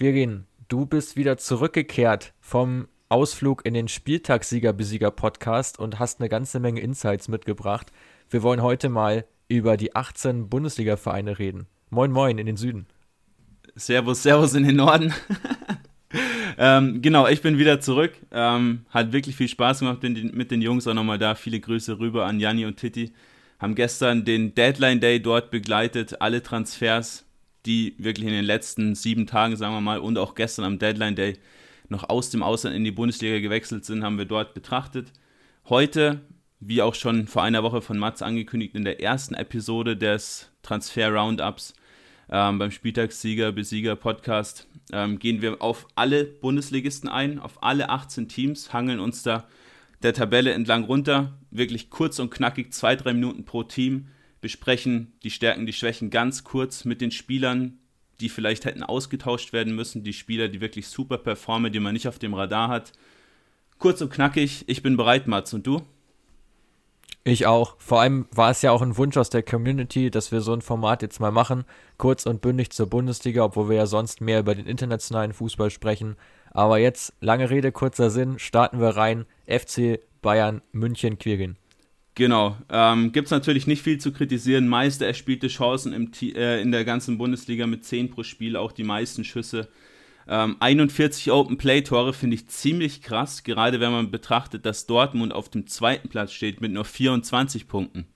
Quirin, du bist wieder zurückgekehrt vom Ausflug in den Spieltagssieger-Besieger-Podcast und hast eine ganze Menge Insights mitgebracht. Wir wollen heute mal über die 18 Bundesliga-Vereine reden. Moin, moin in den Süden. Servus, Servus in den Norden. ähm, genau, ich bin wieder zurück. Ähm, hat wirklich viel Spaß gemacht mit den Jungs auch nochmal da. Viele Grüße rüber an Janni und Titi. Haben gestern den Deadline Day dort begleitet, alle Transfers, die wirklich in den letzten sieben Tagen, sagen wir mal, und auch gestern am Deadline Day noch aus dem Ausland in die Bundesliga gewechselt sind, haben wir dort betrachtet. Heute, wie auch schon vor einer Woche von Mats angekündigt, in der ersten Episode des Transfer Roundups ähm, beim Spieltagssieger Besieger Podcast ähm, gehen wir auf alle Bundesligisten ein, auf alle 18 Teams, hangeln uns da der Tabelle entlang runter, wirklich kurz und knackig, zwei, drei Minuten pro Team, besprechen die Stärken, die Schwächen ganz kurz mit den Spielern, die vielleicht hätten ausgetauscht werden müssen, die Spieler, die wirklich super performen, die man nicht auf dem Radar hat. Kurz und knackig, ich bin bereit, Mats, und du? Ich auch. Vor allem war es ja auch ein Wunsch aus der Community, dass wir so ein Format jetzt mal machen, kurz und bündig zur Bundesliga, obwohl wir ja sonst mehr über den internationalen Fußball sprechen. Aber jetzt, lange Rede, kurzer Sinn, starten wir rein. FC Bayern München Quirin. Genau. Ähm, Gibt es natürlich nicht viel zu kritisieren. Meiste erspielte Chancen im, äh, in der ganzen Bundesliga mit 10 pro Spiel, auch die meisten Schüsse. Ähm, 41 Open Play Tore finde ich ziemlich krass, gerade wenn man betrachtet, dass Dortmund auf dem zweiten Platz steht mit nur 24 Punkten.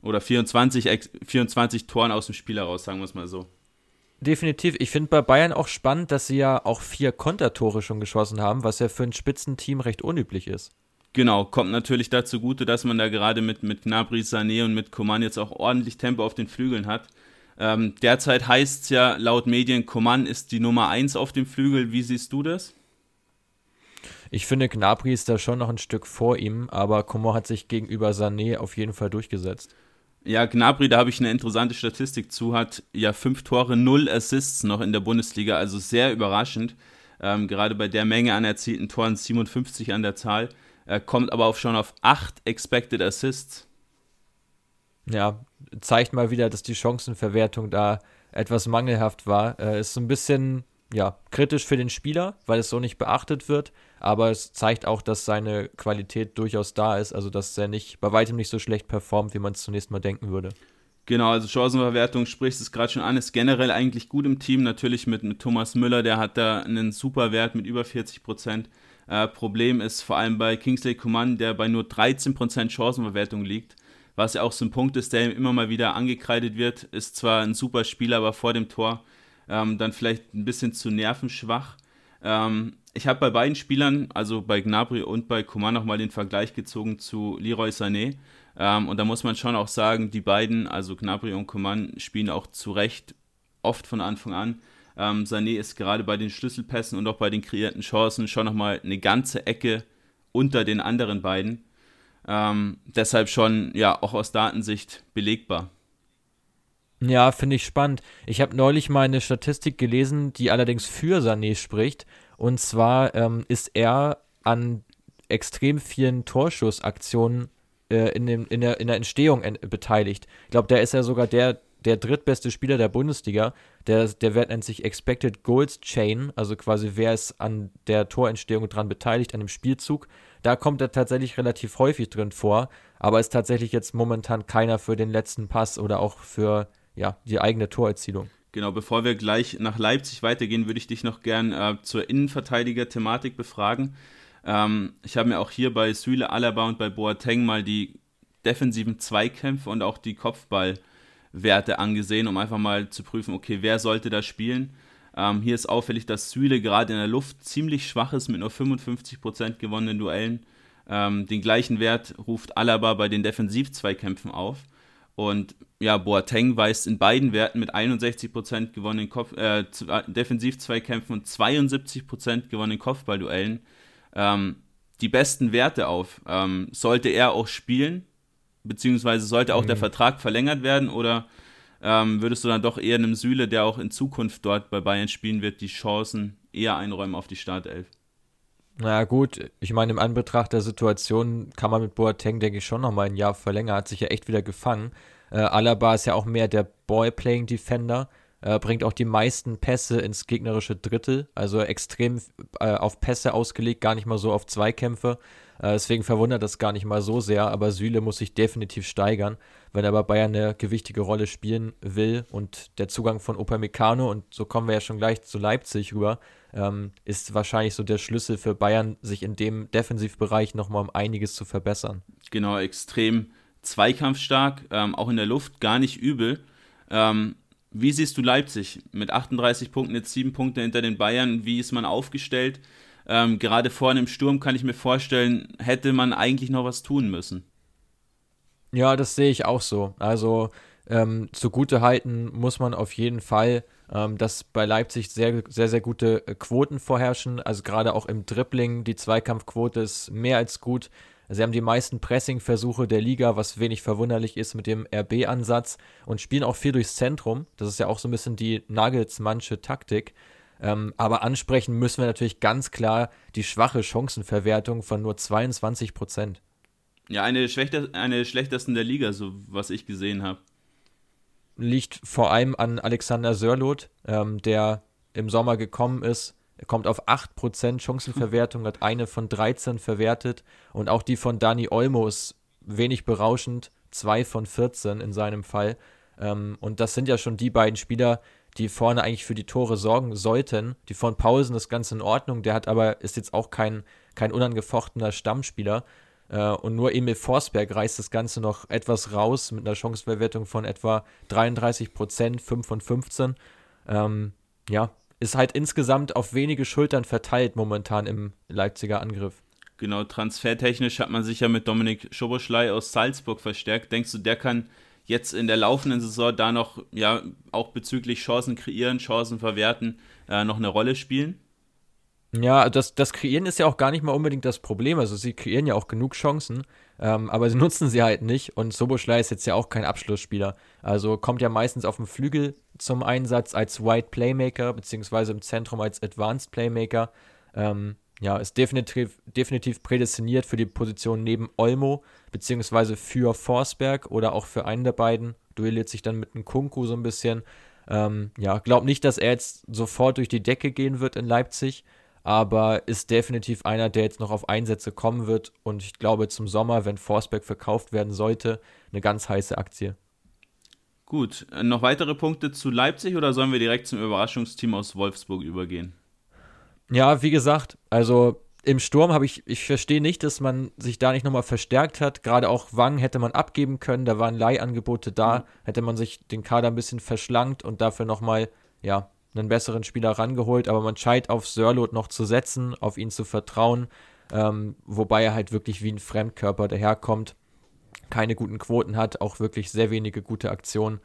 Oder 24, 24 Toren aus dem Spiel heraus, sagen wir es mal so. Definitiv. Ich finde bei Bayern auch spannend, dass sie ja auch vier Kontertore schon geschossen haben, was ja für ein Spitzenteam recht unüblich ist. Genau, kommt natürlich dazu gute, dass man da gerade mit, mit Gnabry, Sané und mit Coman jetzt auch ordentlich Tempo auf den Flügeln hat. Ähm, derzeit heißt es ja laut Medien, Coman ist die Nummer 1 auf dem Flügel. Wie siehst du das? Ich finde, Gnabry ist da schon noch ein Stück vor ihm, aber Coman hat sich gegenüber Sané auf jeden Fall durchgesetzt. Ja, Gnabry, da habe ich eine interessante Statistik zu, hat ja fünf Tore, null Assists noch in der Bundesliga, also sehr überraschend. Ähm, gerade bei der Menge an erzielten Toren, 57 an der Zahl. Er kommt aber auch schon auf 8 Expected Assists. Ja, zeigt mal wieder, dass die Chancenverwertung da etwas mangelhaft war. Äh, ist so ein bisschen ja, kritisch für den Spieler, weil es so nicht beachtet wird, aber es zeigt auch, dass seine Qualität durchaus da ist, also dass er nicht bei weitem nicht so schlecht performt, wie man es zunächst mal denken würde. Genau, also Chancenverwertung spricht es gerade schon an, ist generell eigentlich gut im Team, natürlich mit, mit Thomas Müller, der hat da einen super Wert mit über 40 Prozent. Äh, Problem ist vor allem bei Kingsley Coman, der bei nur 13% Chancenverwertung liegt, was ja auch so ein Punkt ist, der ihm immer mal wieder angekreidet wird. Ist zwar ein super Spieler, aber vor dem Tor ähm, dann vielleicht ein bisschen zu nervenschwach. Ähm, ich habe bei beiden Spielern, also bei Gnabry und bei Coman, nochmal den Vergleich gezogen zu Leroy Sané. Ähm, und da muss man schon auch sagen, die beiden, also Gnabry und Coman, spielen auch zu Recht oft von Anfang an. Ähm, Sané ist gerade bei den Schlüsselpässen und auch bei den kreierten Chancen schon nochmal eine ganze Ecke unter den anderen beiden. Ähm, deshalb schon, ja, auch aus Datensicht belegbar. Ja, finde ich spannend. Ich habe neulich mal eine Statistik gelesen, die allerdings für Sané spricht. Und zwar ähm, ist er an extrem vielen Torschussaktionen äh, in, dem, in, der, in der Entstehung beteiligt. Ich glaube, der ist ja sogar der der drittbeste Spieler der Bundesliga. Der, der Wert nennt sich Expected Goals Chain, also quasi wer ist an der Torentstehung dran beteiligt, an dem Spielzug. Da kommt er tatsächlich relativ häufig drin vor, aber ist tatsächlich jetzt momentan keiner für den letzten Pass oder auch für ja, die eigene Torerzielung. Genau, bevor wir gleich nach Leipzig weitergehen, würde ich dich noch gern äh, zur Innenverteidiger-Thematik befragen. Ähm, ich habe mir auch hier bei Süle Alaba und bei Boateng mal die defensiven Zweikämpfe und auch die Kopfball- Werte angesehen, um einfach mal zu prüfen, okay, wer sollte da spielen. Ähm, hier ist auffällig, dass Süle gerade in der Luft ziemlich schwach ist mit nur 55% gewonnenen Duellen. Ähm, den gleichen Wert ruft Alaba bei den Defensivzweikämpfen auf. Und ja, Boateng weist in beiden Werten mit 61% gewonnenen Kopf, äh, Defensivzweikämpfen und 72% gewonnenen Kopfballduellen ähm, die besten Werte auf. Ähm, sollte er auch spielen, Beziehungsweise sollte auch mhm. der Vertrag verlängert werden oder ähm, würdest du dann doch eher einem Süle, der auch in Zukunft dort bei Bayern spielen wird, die Chancen eher einräumen auf die Startelf? Naja, gut, ich meine, im Anbetracht der Situation kann man mit Boateng, denke ich, schon nochmal ein Jahr verlängern, hat sich ja echt wieder gefangen. Äh, Alaba ist ja auch mehr der Ball-Playing-Defender. äh, bringt auch die meisten Pässe ins gegnerische Drittel, also extrem äh, auf Pässe ausgelegt, gar nicht mal so auf Zweikämpfe. Äh, deswegen verwundert das gar nicht mal so sehr, aber Süle muss sich definitiv steigern, wenn er bei Bayern eine gewichtige Rolle spielen will. Und der Zugang von Upamecano, und so kommen wir ja schon gleich zu Leipzig rüber, ähm, ist wahrscheinlich so der Schlüssel für Bayern, sich in dem Defensivbereich nochmal um einiges zu verbessern. Genau, extrem zweikampfstark, ähm, auch in der Luft gar nicht übel. Ähm, wie siehst du Leipzig mit 38 Punkten, jetzt sieben Punkte hinter den Bayern? Wie ist man aufgestellt? Ähm, gerade vorne im Sturm kann ich mir vorstellen, hätte man eigentlich noch was tun müssen. Ja, das sehe ich auch so. Also ähm, zugute halten muss man auf jeden Fall, ähm, dass bei Leipzig sehr, sehr, sehr gute äh, Quoten vorherrschen. Also gerade auch im Dribbling, die Zweikampfquote ist mehr als gut. Sie haben die meisten Pressing-Versuche der Liga, was wenig verwunderlich ist mit dem RB-Ansatz und spielen auch viel durchs Zentrum. Das ist ja auch so ein bisschen die Nagelsmannsche Taktik. Ähm, aber ansprechen müssen wir natürlich ganz klar die schwache Chancenverwertung von nur 22 Prozent. Ja, eine, eine schlechtesten der Liga, so was ich gesehen habe. Liegt vor allem an Alexander Sörloth, ähm, der im Sommer gekommen ist er kommt auf 8% Chancenverwertung, hat eine von 13 verwertet und auch die von Dani Olmo ist wenig berauschend, 2 von 14 in seinem Fall. Ähm, und das sind ja schon die beiden Spieler, die vorne eigentlich für die Tore sorgen sollten. Die von Paulsen ist ganz in Ordnung, der hat aber, ist jetzt auch kein, kein unangefochtener Stammspieler. Äh, und nur Emil Forsberg reißt das Ganze noch etwas raus mit einer Chancenverwertung von etwa 33% 5 von 15. Ähm, ja, ist halt insgesamt auf wenige Schultern verteilt momentan im Leipziger Angriff. Genau, transfertechnisch hat man sich ja mit Dominik Schoboschlei aus Salzburg verstärkt. Denkst du, der kann jetzt in der laufenden Saison da noch, ja, auch bezüglich Chancen kreieren, Chancen verwerten, äh, noch eine Rolle spielen? Ja, das, das Kreieren ist ja auch gar nicht mal unbedingt das Problem. Also sie kreieren ja auch genug Chancen, ähm, aber sie nutzen sie halt nicht. Und Soboschlei ist jetzt ja auch kein Abschlussspieler. Also kommt ja meistens auf dem Flügel zum Einsatz als White Playmaker, beziehungsweise im Zentrum als Advanced Playmaker. Ähm, ja, ist definitiv, definitiv prädestiniert für die Position neben Olmo, beziehungsweise für Forsberg oder auch für einen der beiden. Duelliert sich dann mit einem Kunku so ein bisschen. Ähm, ja, glaub nicht, dass er jetzt sofort durch die Decke gehen wird in Leipzig aber ist definitiv einer, der jetzt noch auf Einsätze kommen wird und ich glaube zum Sommer, wenn Forsberg verkauft werden sollte, eine ganz heiße Aktie. Gut, äh, noch weitere Punkte zu Leipzig oder sollen wir direkt zum Überraschungsteam aus Wolfsburg übergehen? Ja, wie gesagt, also im Sturm habe ich, ich verstehe nicht, dass man sich da nicht nochmal verstärkt hat. Gerade auch Wang hätte man abgeben können, da waren Leihangebote da, mhm. hätte man sich den Kader ein bisschen verschlankt und dafür nochmal, ja, einen besseren Spieler rangeholt, aber man scheint auf Sörlot noch zu setzen, auf ihn zu vertrauen, ähm, wobei er halt wirklich wie ein Fremdkörper daherkommt, keine guten Quoten hat, auch wirklich sehr wenige gute Aktionen.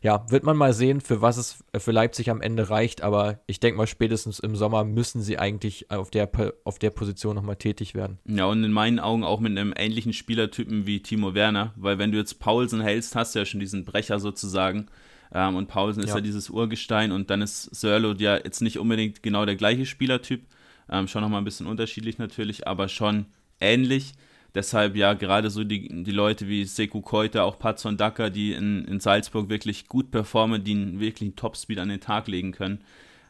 Ja, wird man mal sehen, für was es für Leipzig am Ende reicht, aber ich denke mal, spätestens im Sommer müssen sie eigentlich auf der, auf der Position nochmal tätig werden. Ja, und in meinen Augen auch mit einem ähnlichen Spielertypen wie Timo Werner, weil wenn du jetzt Paulsen hältst, hast du ja schon diesen Brecher sozusagen. Ähm, und Paulsen ist ja. ja dieses Urgestein und dann ist Sörlot ja jetzt nicht unbedingt genau der gleiche Spielertyp. Ähm, schon nochmal ein bisschen unterschiedlich natürlich, aber schon ähnlich. Deshalb ja gerade so die, die Leute wie Seku Koita, auch Patson Dacker, die in, in Salzburg wirklich gut performen, die einen wirklichen Topspeed an den Tag legen können,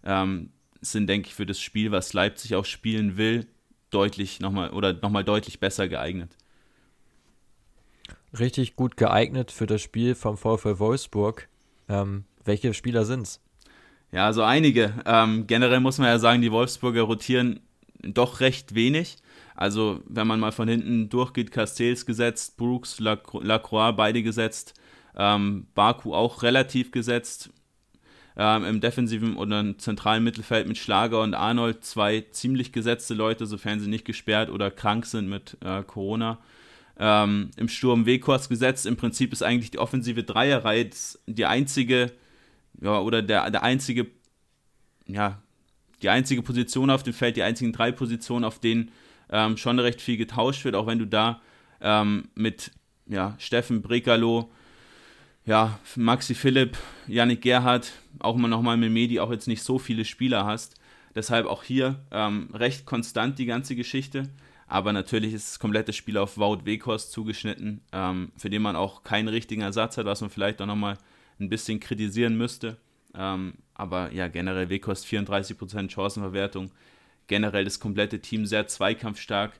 ähm, sind, denke ich, für das Spiel, was Leipzig auch spielen will, deutlich nochmal oder nochmal deutlich besser geeignet. Richtig gut geeignet für das Spiel vom VfL Wolfsburg. Ähm, welche Spieler sind's? Ja, also einige. Ähm, generell muss man ja sagen, die Wolfsburger rotieren doch recht wenig. Also, wenn man mal von hinten durchgeht, Castells gesetzt, Brooks, Lacroix beide gesetzt, ähm, Baku auch relativ gesetzt. Ähm, Im defensiven oder zentralen Mittelfeld mit Schlager und Arnold zwei ziemlich gesetzte Leute, sofern sie nicht gesperrt oder krank sind mit äh, Corona ähm, im Sturm Wekors gesetzt. Im Prinzip ist eigentlich die offensive Dreierreihe die einzige, ja, oder der, der einzige, ja, die einzige Position auf dem Feld, die einzigen drei Positionen, auf denen ähm, schon recht viel getauscht wird, auch wenn du da ähm, mit ja, Steffen Brekalo, ja, Maxi Philipp, Yannick Gerhardt, auch immer nochmal mit Medi auch jetzt nicht so viele Spieler hast. Deshalb auch hier ähm, recht konstant die ganze Geschichte. Aber natürlich ist das komplette Spiel auf Wout Weghorst zugeschnitten, ähm, für den man auch keinen richtigen Ersatz hat, was man vielleicht auch nochmal ein bisschen kritisieren müsste. Ähm, aber ja, generell Wekost 34% Chancenverwertung. Generell das komplette Team sehr zweikampfstark.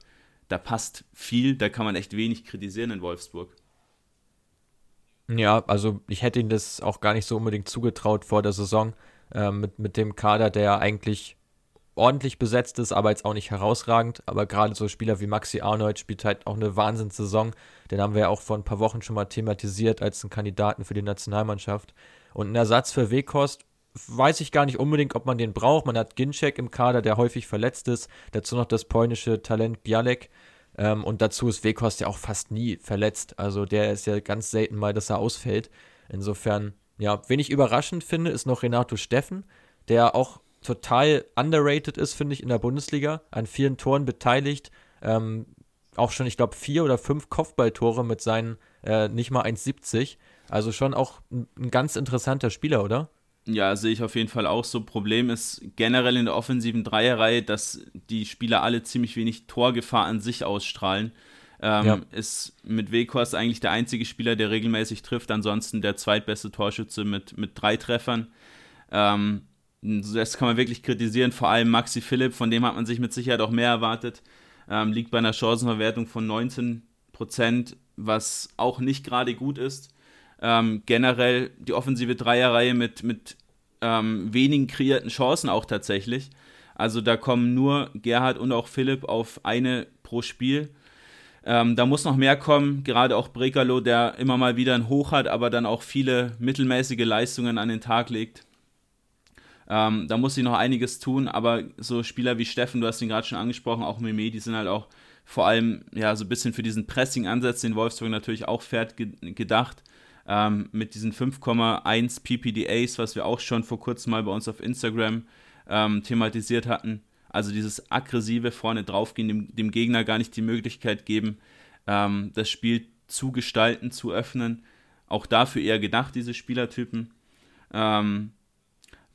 Da passt viel, da kann man echt wenig kritisieren in Wolfsburg. Ja, also ich hätte ihm das auch gar nicht so unbedingt zugetraut vor der Saison äh, mit, mit dem Kader, der eigentlich ordentlich besetzt ist, aber jetzt auch nicht herausragend. Aber gerade so Spieler wie Maxi Arnold spielt halt auch eine Wahnsinnssaison. Den haben wir ja auch vor ein paar Wochen schon mal thematisiert als einen Kandidaten für die Nationalmannschaft. Und ein Ersatz für Wekost weiß ich gar nicht unbedingt, ob man den braucht. Man hat Ginczek im Kader, der häufig verletzt ist. Dazu noch das polnische Talent Bialek. Ähm, und dazu ist Wekost ja auch fast nie verletzt. Also der ist ja ganz selten mal, dass er ausfällt. Insofern, ja, wen ich überraschend finde, ist noch Renato Steffen, der auch total underrated ist, finde ich, in der Bundesliga. An vielen Toren beteiligt. Ähm, auch schon, ich glaube, vier oder fünf Kopfballtore mit seinen äh, nicht mal 1,70. Also schon auch ein, ein ganz interessanter Spieler, oder? Ja, sehe ich auf jeden Fall auch so. Problem ist generell in der offensiven Dreierreihe, dass die Spieler alle ziemlich wenig Torgefahr an sich ausstrahlen. Ähm, ja. Ist mit Weghorst eigentlich der einzige Spieler, der regelmäßig trifft. Ansonsten der zweitbeste Torschütze mit, mit drei Treffern. Ähm, das kann man wirklich kritisieren. Vor allem Maxi Philipp, von dem hat man sich mit Sicherheit auch mehr erwartet. Ähm, liegt bei einer Chancenverwertung von 19 Prozent, was auch nicht gerade gut ist. Ähm, generell die offensive Dreierreihe mit, mit ähm, wenigen kreierten Chancen auch tatsächlich. Also da kommen nur Gerhard und auch Philipp auf eine pro Spiel. Ähm, da muss noch mehr kommen, gerade auch Brekalo, der immer mal wieder ein Hoch hat, aber dann auch viele mittelmäßige Leistungen an den Tag legt. Ähm, da muss sie noch einiges tun, aber so Spieler wie Steffen, du hast ihn gerade schon angesprochen, auch Meme, die sind halt auch vor allem ja so ein bisschen für diesen Pressing-Ansatz, den Wolfsburg natürlich auch fährt, gedacht. Ähm, mit diesen 5,1 PPDAs, was wir auch schon vor kurzem mal bei uns auf Instagram ähm, thematisiert hatten. Also dieses aggressive vorne draufgehen, dem, dem Gegner gar nicht die Möglichkeit geben, ähm, das Spiel zu gestalten, zu öffnen. Auch dafür eher gedacht, diese Spielertypen. Ähm,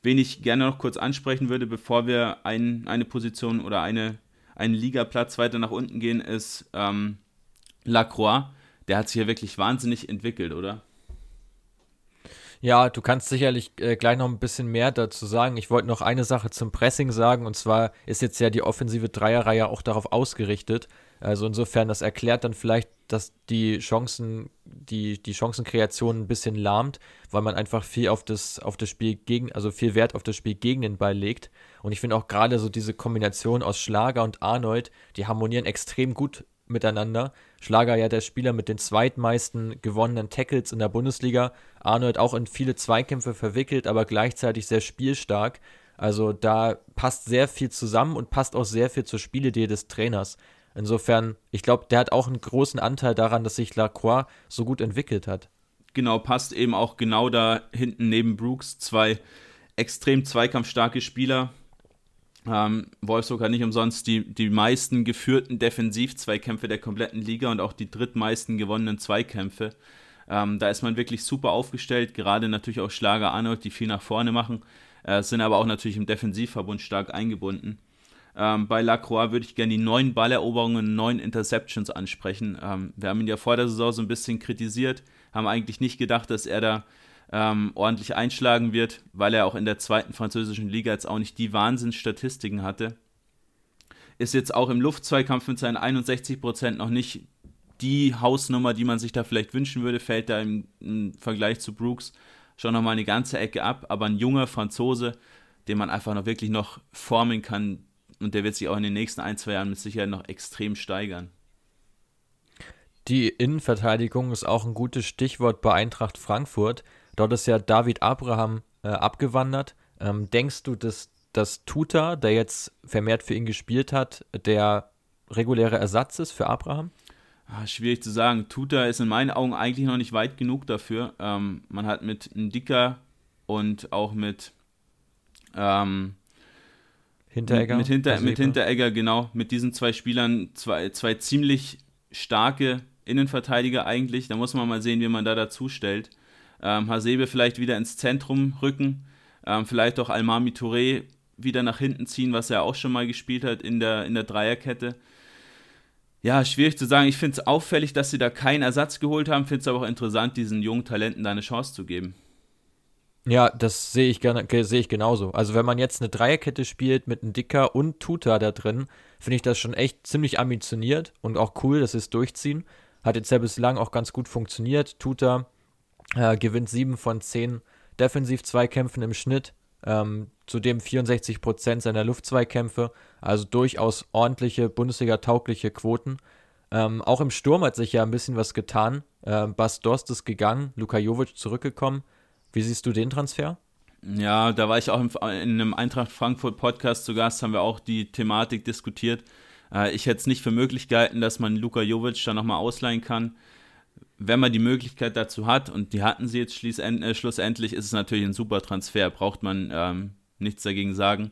wen ich gerne noch kurz ansprechen würde, bevor wir ein, eine Position oder eine, einen Ligaplatz weiter nach unten gehen, ist ähm, Lacroix. Der hat sich ja wirklich wahnsinnig entwickelt, oder? Ja, du kannst sicherlich äh, gleich noch ein bisschen mehr dazu sagen. Ich wollte noch eine Sache zum Pressing sagen, und zwar ist jetzt ja die offensive Dreierreihe auch darauf ausgerichtet. Also insofern, das erklärt dann vielleicht, dass die Chancen, die, die Chancenkreation ein bisschen lahmt, weil man einfach viel auf das, auf das Spiel gegen, also viel Wert auf das Spiel gegen den Ball legt. Und ich finde auch gerade so diese Kombination aus Schlager und Arnold, die harmonieren extrem gut miteinander. Schlager ja der Spieler mit den zweitmeisten gewonnenen Tackles in der Bundesliga. Arnold auch in viele Zweikämpfe verwickelt, aber gleichzeitig sehr spielstark. Also da passt sehr viel zusammen und passt auch sehr viel zur Spielidee des Trainers. Insofern, ich glaube, der hat auch einen großen Anteil daran, dass sich Lacroix so gut entwickelt hat. Genau, passt eben auch genau da hinten neben Brooks zwei extrem zweikampfstarke Spieler, ähm, Wolfsburg hat nicht umsonst die, die meisten geführten Defensiv-Zweikämpfe der kompletten Liga und auch die drittmeisten gewonnenen Zweikämpfe. Ähm, da ist man wirklich super aufgestellt, gerade natürlich auch Schlager Arnold, die viel nach vorne machen, äh, sind aber auch natürlich im Defensivverbund stark eingebunden. Ähm, bei Lacroix würde ich gerne die neun Balleroberungen, neun Interceptions ansprechen. Ähm, wir haben ihn ja vor der Saison so ein bisschen kritisiert, haben eigentlich nicht gedacht, dass er da ähm, ordentlich einschlagen wird, weil er auch in der zweiten französischen Liga jetzt auch nicht die Wahnsinnsstatistiken hatte. Ist jetzt auch im Luftzweikampf mit seinen 61% noch nicht die Hausnummer, die man sich da vielleicht wünschen würde, fällt da im, im Vergleich zu Brooks schon nochmal eine ganze Ecke ab. Aber ein junger Franzose, den man einfach noch wirklich noch formen kann und der wird sich auch in den nächsten ein, zwei Jahren mit Sicherheit noch extrem steigern. Die Innenverteidigung ist auch ein gutes Stichwort bei Eintracht Frankfurt. Dort ist ja David Abraham äh, abgewandert. Ähm, denkst du, dass, dass Tuta, der jetzt vermehrt für ihn gespielt hat, der reguläre Ersatz ist für Abraham? Ah, schwierig zu sagen. Tuta ist in meinen Augen eigentlich noch nicht weit genug dafür. Ähm, man hat mit Ndika und auch mit ähm, Hinteregger. Mit, Hinter, mit Hinteregger, genau. Mit diesen zwei Spielern zwei, zwei ziemlich starke Innenverteidiger eigentlich. Da muss man mal sehen, wie man da dazu stellt ähm, Hasebe vielleicht wieder ins Zentrum rücken, ähm, vielleicht auch Almami Touré wieder nach hinten ziehen, was er auch schon mal gespielt hat in der, in der Dreierkette. Ja, schwierig zu sagen. Ich finde es auffällig, dass sie da keinen Ersatz geholt haben. Finde es aber auch interessant, diesen jungen Talenten da eine Chance zu geben. Ja, das sehe ich, sehe ich genauso. Also wenn man jetzt eine Dreierkette spielt mit einem Dicker und Tuta da drin, finde ich das schon echt ziemlich ambitioniert und auch cool, dass sie es durchziehen. Hat jetzt ja bislang auch ganz gut funktioniert. Tuta äh, gewinnt 7 von 10 Defensiv-Zweikämpfen im Schnitt. Ähm, zudem 64 Prozent seiner Luftzweikämpfe, also durchaus ordentliche Bundesliga-taugliche Quoten. Ähm, auch im Sturm hat sich ja ein bisschen was getan. Ähm, Bas Dost ist gegangen, Luka Jovic zurückgekommen. Wie siehst du den Transfer? Ja, da war ich auch in einem Eintracht Frankfurt Podcast zu Gast, haben wir auch die Thematik diskutiert. Äh, ich hätte es nicht für möglich gehalten, dass man Luka Jovic da nochmal ausleihen kann. Wenn man die Möglichkeit dazu hat, und die hatten sie jetzt äh, schlussendlich, ist es natürlich ein super Transfer, braucht man ähm, nichts dagegen sagen.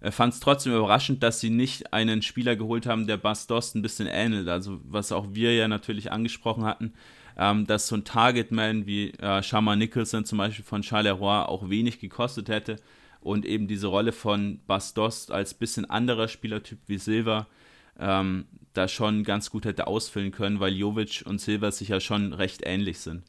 Äh, Fand es trotzdem überraschend, dass sie nicht einen Spieler geholt haben, der Bas Dost ein bisschen ähnelt. Also, was auch wir ja natürlich angesprochen hatten, ähm, dass so ein Targetman wie äh, Shama Nicholson zum Beispiel von Charleroi auch wenig gekostet hätte und eben diese Rolle von Bastos als bisschen anderer Spielertyp wie Silva ähm, da schon ganz gut hätte ausfüllen können, weil Jovic und Silva sich ja schon recht ähnlich sind.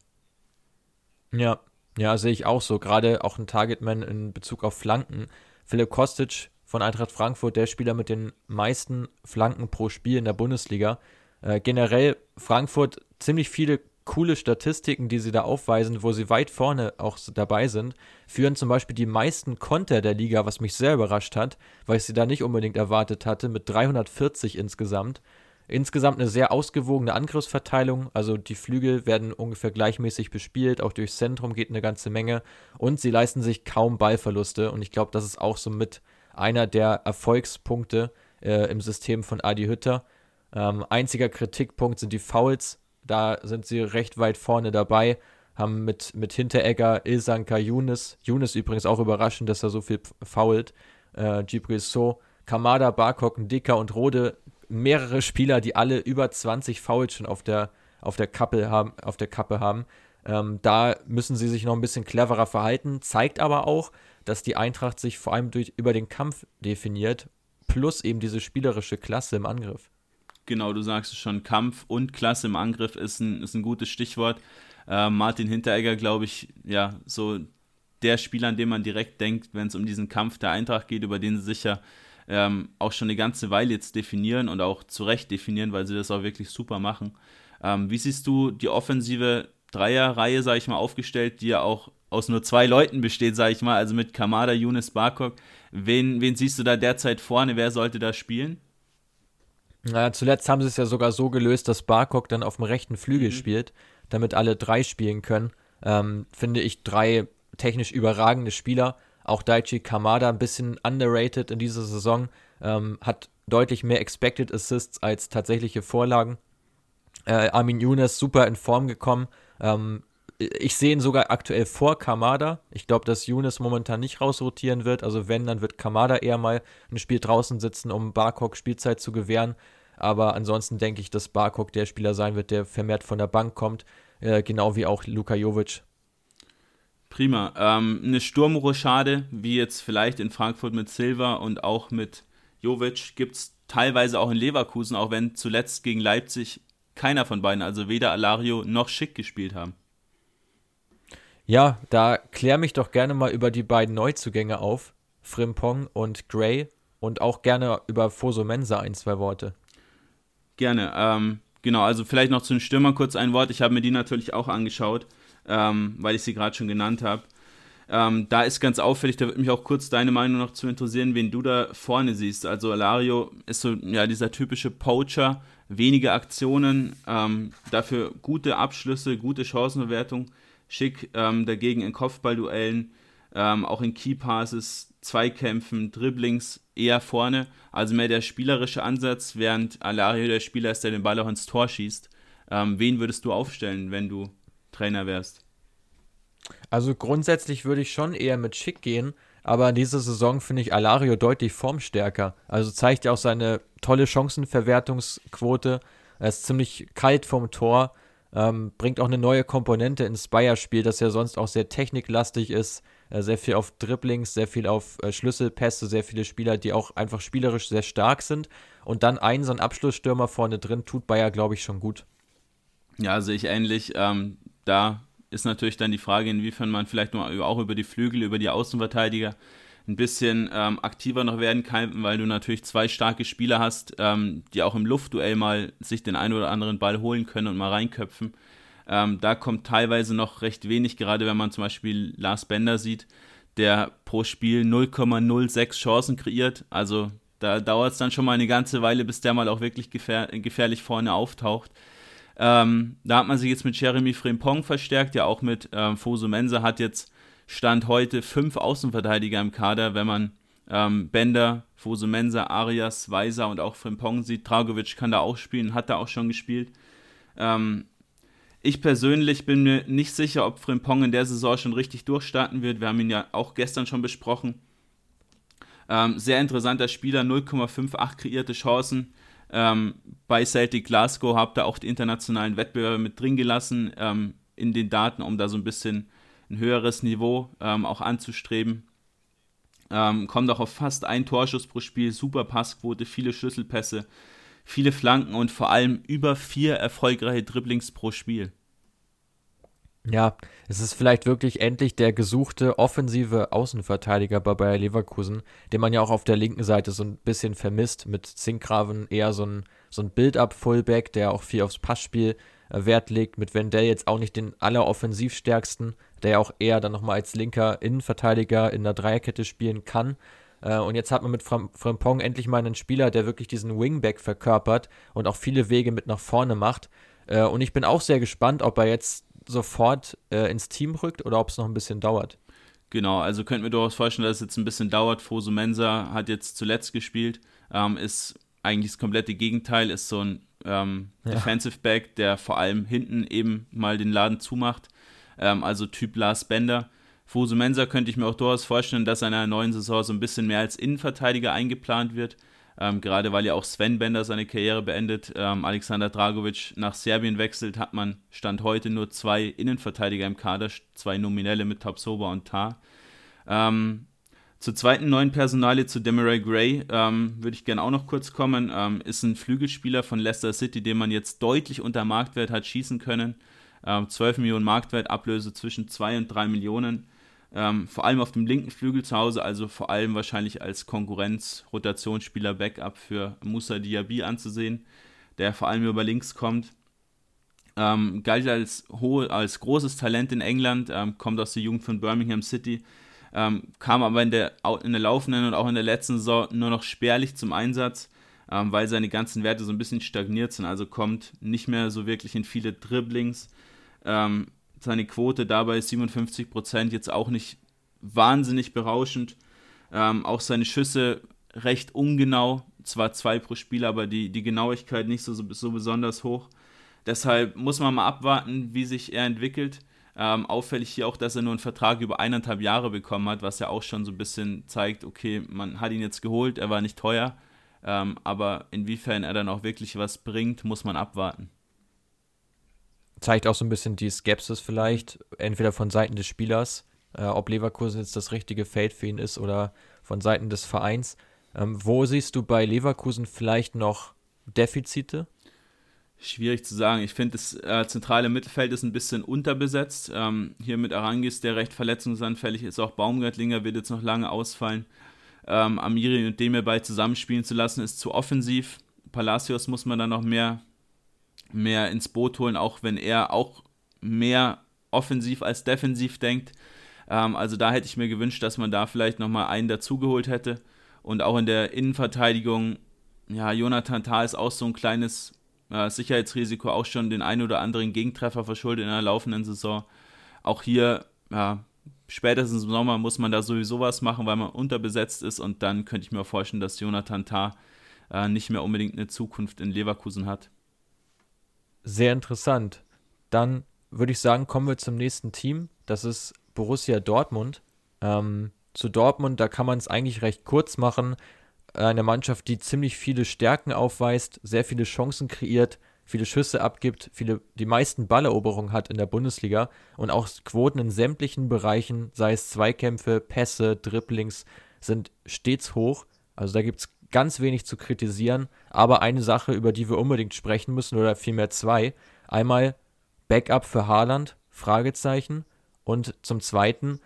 Ja, ja, sehe ich auch so. Gerade auch ein Targetman in Bezug auf Flanken. Philipp Kostic von Eintracht Frankfurt, der Spieler mit den meisten Flanken pro Spiel in der Bundesliga. Äh, generell Frankfurt ziemlich viele coole Statistiken, die sie da aufweisen, wo sie weit vorne auch dabei sind, führen zum Beispiel die meisten Konter der Liga, was mich sehr überrascht hat, weil ich sie da nicht unbedingt erwartet hatte, mit 340 insgesamt. Insgesamt eine sehr ausgewogene Angriffsverteilung, also die Flügel werden ungefähr gleichmäßig bespielt, auch durchs Zentrum geht eine ganze Menge und sie leisten sich kaum Ballverluste und ich glaube, das ist auch so mit einer der Erfolgspunkte äh, im System von Adi Hütter. Ähm, einziger Kritikpunkt sind die Fouls, da sind sie recht weit vorne dabei. Haben mit, mit Hinteregger, Ilsanka, Younes, Younes übrigens auch überraschend, dass er so viel fault. Äh, So, Kamada, Barkok, Dicker und Rode, mehrere Spieler, die alle über 20 Fouls schon auf der, auf der Kappe haben. Auf der Kappe haben. Ähm, da müssen sie sich noch ein bisschen cleverer verhalten, zeigt aber auch, dass die Eintracht sich vor allem durch, über den Kampf definiert, plus eben diese spielerische Klasse im Angriff genau, du sagst es schon, Kampf und Klasse im Angriff ist ein, ist ein gutes Stichwort. Äh, Martin Hinteregger, glaube ich, ja, so der Spieler, an den man direkt denkt, wenn es um diesen Kampf der Eintracht geht, über den sie sich ja ähm, auch schon eine ganze Weile jetzt definieren und auch zu Recht definieren, weil sie das auch wirklich super machen. Ähm, wie siehst du die offensive Dreierreihe, sage ich mal, aufgestellt, die ja auch aus nur zwei Leuten besteht, sage ich mal, also mit Kamada, Younes, Barkok. Wen, wen siehst du da derzeit vorne? Wer sollte da spielen? Naja, zuletzt haben sie es ja sogar so gelöst, dass Barkok dann auf dem rechten Flügel mhm. spielt, damit alle drei spielen können. Ähm, finde ich drei technisch überragende Spieler. Auch Daichi Kamada ein bisschen underrated in dieser Saison. Ähm, hat deutlich mehr Expected Assists als tatsächliche Vorlagen. Äh, Armin Younes super in Form gekommen. Ähm, ich sehe ihn sogar aktuell vor Kamada. Ich glaube, dass Younes momentan nicht rausrotieren wird. Also wenn, dann wird Kamada eher mal ein Spiel draußen sitzen, um Barkok Spielzeit zu gewähren. Aber ansonsten denke ich, dass Barkok der Spieler sein wird, der vermehrt von der Bank kommt, äh, genau wie auch Luka Jovic. Prima. Ähm, eine Sturmrochade, wie jetzt vielleicht in Frankfurt mit Silva und auch mit Jovic, gibt es teilweise auch in Leverkusen, auch wenn zuletzt gegen Leipzig keiner von beiden, also weder Alario noch Schick gespielt haben. Ja, da klär mich doch gerne mal über die beiden Neuzugänge auf, Frimpong und Gray, und auch gerne über Foso Mensa ein, zwei Worte. Gerne. Ähm, genau, also vielleicht noch zu den Stürmern kurz ein Wort. Ich habe mir die natürlich auch angeschaut, ähm, weil ich sie gerade schon genannt habe. Ähm, da ist ganz auffällig, da würde mich auch kurz deine Meinung noch zu interessieren, wen du da vorne siehst. Also Alario ist so ja dieser typische Poacher, wenige Aktionen, ähm, dafür gute Abschlüsse, gute Chancenbewertung. Schick ähm, dagegen in Kopfballduellen, ähm, auch in Key Passes, Zweikämpfen, Dribblings eher vorne. Also mehr der spielerische Ansatz, während Alario der Spieler ist, der den Ball auch ins Tor schießt. Ähm, wen würdest du aufstellen, wenn du Trainer wärst? Also grundsätzlich würde ich schon eher mit Schick gehen, aber in dieser Saison finde ich Alario deutlich formstärker. Also zeigt ja auch seine tolle Chancenverwertungsquote. Er ist ziemlich kalt vom Tor, ähm, bringt auch eine neue Komponente ins Bayer-Spiel, das ja sonst auch sehr techniklastig ist. Äh, sehr viel auf Dribblings, sehr viel auf äh, Schlüsselpässe, sehr viele Spieler, die auch einfach spielerisch sehr stark sind. Und dann einen so einen Abschlussstürmer vorne drin tut Bayer, glaube ich, schon gut. Ja, sehe ich ähnlich. Ähm, da ist natürlich dann die Frage, inwiefern man vielleicht auch über die Flügel, über die Außenverteidiger ein bisschen ähm, aktiver noch werden kann, weil du natürlich zwei starke Spieler hast, ähm, die auch im Luftduell mal sich den einen oder anderen Ball holen können und mal reinköpfen. Ähm, da kommt teilweise noch recht wenig, gerade wenn man zum Beispiel Lars Bender sieht, der pro Spiel 0,06 Chancen kreiert. Also da dauert es dann schon mal eine ganze Weile, bis der mal auch wirklich gefähr gefährlich vorne auftaucht. Ähm, da hat man sich jetzt mit Jeremy Frimpong verstärkt, ja auch mit ähm, Fosu Mensa hat jetzt Stand heute fünf Außenverteidiger im Kader, wenn man ähm, Bender, Fosu Mensa, Arias, Weiser und auch Frimpong sieht. Dragovic kann da auch spielen, hat da auch schon gespielt. Ähm, ich persönlich bin mir nicht sicher, ob Frimpong in der Saison schon richtig durchstarten wird. Wir haben ihn ja auch gestern schon besprochen. Ähm, sehr interessanter Spieler, 0,58 kreierte Chancen. Ähm, bei Celtic Glasgow habt ihr auch die internationalen Wettbewerbe mit drin gelassen ähm, in den Daten, um da so ein bisschen ein höheres Niveau ähm, auch anzustreben. Ähm, kommt auch auf fast ein Torschuss pro Spiel, super Passquote, viele Schlüsselpässe, viele Flanken und vor allem über vier erfolgreiche Dribblings pro Spiel. Ja, es ist vielleicht wirklich endlich der gesuchte offensive Außenverteidiger bei Bayer Leverkusen, den man ja auch auf der linken Seite so ein bisschen vermisst. Mit Zinkgraven eher so ein, so ein Build-up-Fullback, der auch viel aufs Passspiel äh, Wert legt. Mit Wendell jetzt auch nicht den alleroffensivstärksten, der ja auch eher dann nochmal als linker Innenverteidiger in der Dreierkette spielen kann. Äh, und jetzt hat man mit Frimpong endlich mal einen Spieler, der wirklich diesen Wingback verkörpert und auch viele Wege mit nach vorne macht. Äh, und ich bin auch sehr gespannt, ob er jetzt sofort äh, ins Team rückt oder ob es noch ein bisschen dauert. Genau, also könnten wir durchaus vorstellen, dass es jetzt ein bisschen dauert. Fosu Mensa hat jetzt zuletzt gespielt, ähm, ist eigentlich das komplette Gegenteil, ist so ein ähm, ja. Defensive Back, der vor allem hinten eben mal den Laden zumacht. Ähm, also Typ Lars Bender. Mensa könnte ich mir auch durchaus vorstellen, dass er in einer neuen Saison so ein bisschen mehr als Innenverteidiger eingeplant wird. Ähm, gerade weil ja auch Sven Bender seine Karriere beendet, ähm, Alexander Dragovic nach Serbien wechselt, hat man Stand heute nur zwei Innenverteidiger im Kader, zwei nominelle mit Tapsoba und Tar. Ähm, zur zweiten neuen Personale, zu Demaray Gray, ähm, würde ich gerne auch noch kurz kommen. Ähm, ist ein Flügelspieler von Leicester City, den man jetzt deutlich unter Marktwert hat schießen können. 12 ähm, Millionen Marktwert, Ablöse zwischen 2 und 3 Millionen. Ähm, vor allem auf dem linken Flügel zu Hause, also vor allem wahrscheinlich als Konkurrenz, Rotationsspieler, Backup für Musa Diaby anzusehen, der vor allem über links kommt. Ähm, galt als, hohe, als großes Talent in England, ähm, kommt aus der Jugend von Birmingham City, ähm, kam aber in der, in der laufenden und auch in der letzten Saison nur noch spärlich zum Einsatz, ähm, weil seine ganzen Werte so ein bisschen stagniert sind, also kommt nicht mehr so wirklich in viele Dribblings, ähm, seine Quote dabei 57 Prozent, jetzt auch nicht wahnsinnig berauschend. Ähm, auch seine Schüsse recht ungenau, zwar zwei pro Spiel, aber die, die Genauigkeit nicht so, so besonders hoch. Deshalb muss man mal abwarten, wie sich er entwickelt. Ähm, auffällig hier auch, dass er nur einen Vertrag über eineinhalb Jahre bekommen hat, was ja auch schon so ein bisschen zeigt, okay, man hat ihn jetzt geholt, er war nicht teuer, ähm, aber inwiefern er dann auch wirklich was bringt, muss man abwarten zeigt auch so ein bisschen die Skepsis vielleicht, entweder von Seiten des Spielers, äh, ob Leverkusen jetzt das richtige Feld für ihn ist oder von Seiten des Vereins. Ähm, wo siehst du bei Leverkusen vielleicht noch Defizite? Schwierig zu sagen. Ich finde, das äh, zentrale Mittelfeld ist ein bisschen unterbesetzt. Ähm, hier mit Arangis, der recht verletzungsanfällig ist, auch Baumgartlinger wird jetzt noch lange ausfallen. Ähm, Amiri und Demir bei zusammenspielen zu lassen, ist zu offensiv. Palacios muss man dann noch mehr mehr ins Boot holen, auch wenn er auch mehr offensiv als defensiv denkt. Ähm, also da hätte ich mir gewünscht, dass man da vielleicht nochmal einen dazugeholt hätte. Und auch in der Innenverteidigung, ja, Jonathan Tah ist auch so ein kleines äh, Sicherheitsrisiko, auch schon den einen oder anderen Gegentreffer verschuldet in der laufenden Saison. Auch hier, ja, spätestens im Sommer muss man da sowieso was machen, weil man unterbesetzt ist. Und dann könnte ich mir vorstellen, dass Jonathan Tah äh, nicht mehr unbedingt eine Zukunft in Leverkusen hat. Sehr interessant. Dann würde ich sagen, kommen wir zum nächsten Team. Das ist Borussia Dortmund. Ähm, zu Dortmund, da kann man es eigentlich recht kurz machen. Eine Mannschaft, die ziemlich viele Stärken aufweist, sehr viele Chancen kreiert, viele Schüsse abgibt, viele, die meisten Balleroberungen hat in der Bundesliga und auch Quoten in sämtlichen Bereichen, sei es Zweikämpfe, Pässe, Dribblings, sind stets hoch. Also da gibt es ganz wenig zu kritisieren, aber eine Sache, über die wir unbedingt sprechen müssen, oder vielmehr zwei. Einmal Backup für Haaland, Fragezeichen. Und zum Zweiten,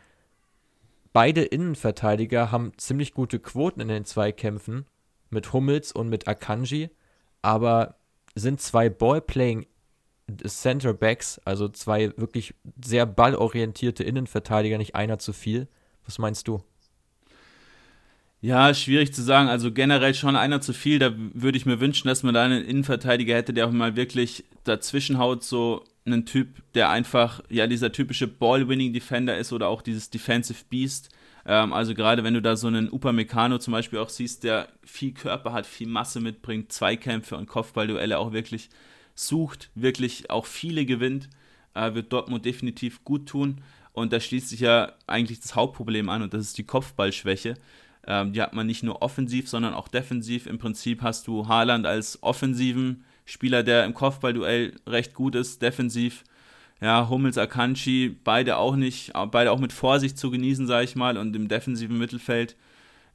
beide Innenverteidiger haben ziemlich gute Quoten in den Zweikämpfen mit Hummels und mit Akanji, aber sind zwei Ballplaying Center Backs, also zwei wirklich sehr ballorientierte Innenverteidiger, nicht einer zu viel. Was meinst du? Ja, schwierig zu sagen. Also generell schon einer zu viel. Da würde ich mir wünschen, dass man da einen Innenverteidiger hätte, der auch mal wirklich dazwischen haut, so einen Typ, der einfach, ja, dieser typische Ball-Winning-Defender ist oder auch dieses Defensive Beast. Ähm, also gerade wenn du da so einen Upamecano zum Beispiel auch siehst, der viel Körper hat, viel Masse mitbringt, Zweikämpfe und Kopfballduelle auch wirklich sucht, wirklich auch viele gewinnt, äh, wird Dortmund definitiv gut tun. Und da schließt sich ja eigentlich das Hauptproblem an und das ist die Kopfballschwäche. Ähm, die hat man nicht nur offensiv, sondern auch defensiv. Im Prinzip hast du Haaland als offensiven Spieler, der im Kopfballduell recht gut ist, defensiv. Ja, Hummels, Akanji, beide auch nicht, beide auch mit Vorsicht zu genießen, sage ich mal. Und im defensiven Mittelfeld,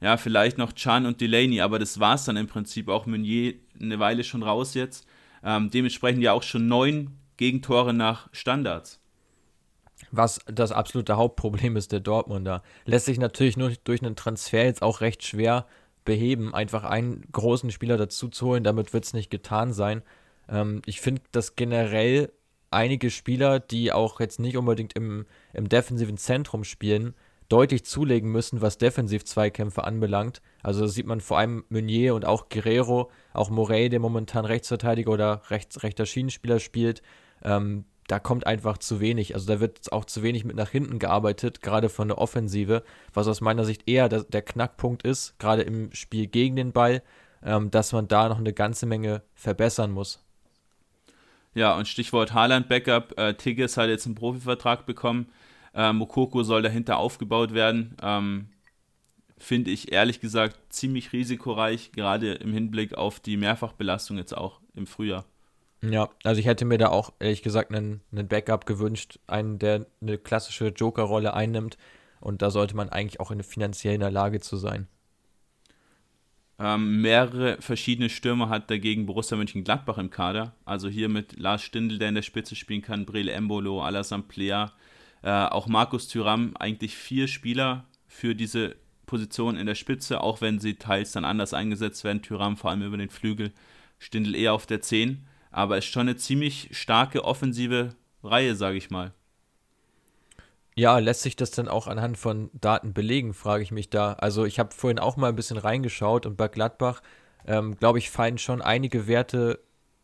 ja, vielleicht noch Chan und Delaney, aber das war es dann im Prinzip. Auch Meunier eine Weile schon raus jetzt. Ähm, dementsprechend ja auch schon neun Gegentore nach Standards. Was das absolute Hauptproblem ist der Dortmunder. Lässt sich natürlich nur durch einen Transfer jetzt auch recht schwer beheben, einfach einen großen Spieler dazu zu holen. Damit wird es nicht getan sein. Ähm, ich finde, dass generell einige Spieler, die auch jetzt nicht unbedingt im, im defensiven Zentrum spielen, deutlich zulegen müssen, was Defensiv-Zweikämpfe anbelangt. Also sieht man vor allem Meunier und auch Guerrero, auch Morey, der momentan Rechtsverteidiger oder rechts, rechter Schienenspieler spielt. Ähm, da kommt einfach zu wenig. Also da wird auch zu wenig mit nach hinten gearbeitet, gerade von der Offensive, was aus meiner Sicht eher der, der Knackpunkt ist, gerade im Spiel gegen den Ball, ähm, dass man da noch eine ganze Menge verbessern muss. Ja, und Stichwort Haaland-Backup. Äh, Tigges hat jetzt einen Profivertrag bekommen. Äh, Mokoko soll dahinter aufgebaut werden. Ähm, Finde ich ehrlich gesagt ziemlich risikoreich, gerade im Hinblick auf die Mehrfachbelastung jetzt auch im Frühjahr. Ja, also ich hätte mir da auch ehrlich gesagt einen, einen Backup gewünscht, einen, der eine klassische Joker-Rolle einnimmt. Und da sollte man eigentlich auch in finanziell in der Lage zu sein. Ähm, mehrere verschiedene Stürmer hat dagegen Borussia Mönchengladbach im Kader. Also hier mit Lars Stindl, der in der Spitze spielen kann, Brele Embolo, Alassane Plea, äh, auch Markus Thüram. Eigentlich vier Spieler für diese Position in der Spitze, auch wenn sie teils dann anders eingesetzt werden. Thüram vor allem über den Flügel, Stindl eher auf der 10. Aber es ist schon eine ziemlich starke offensive Reihe, sage ich mal. Ja, lässt sich das dann auch anhand von Daten belegen, frage ich mich da. Also ich habe vorhin auch mal ein bisschen reingeschaut und bei Gladbach, ähm, glaube ich, fallen schon einige Werte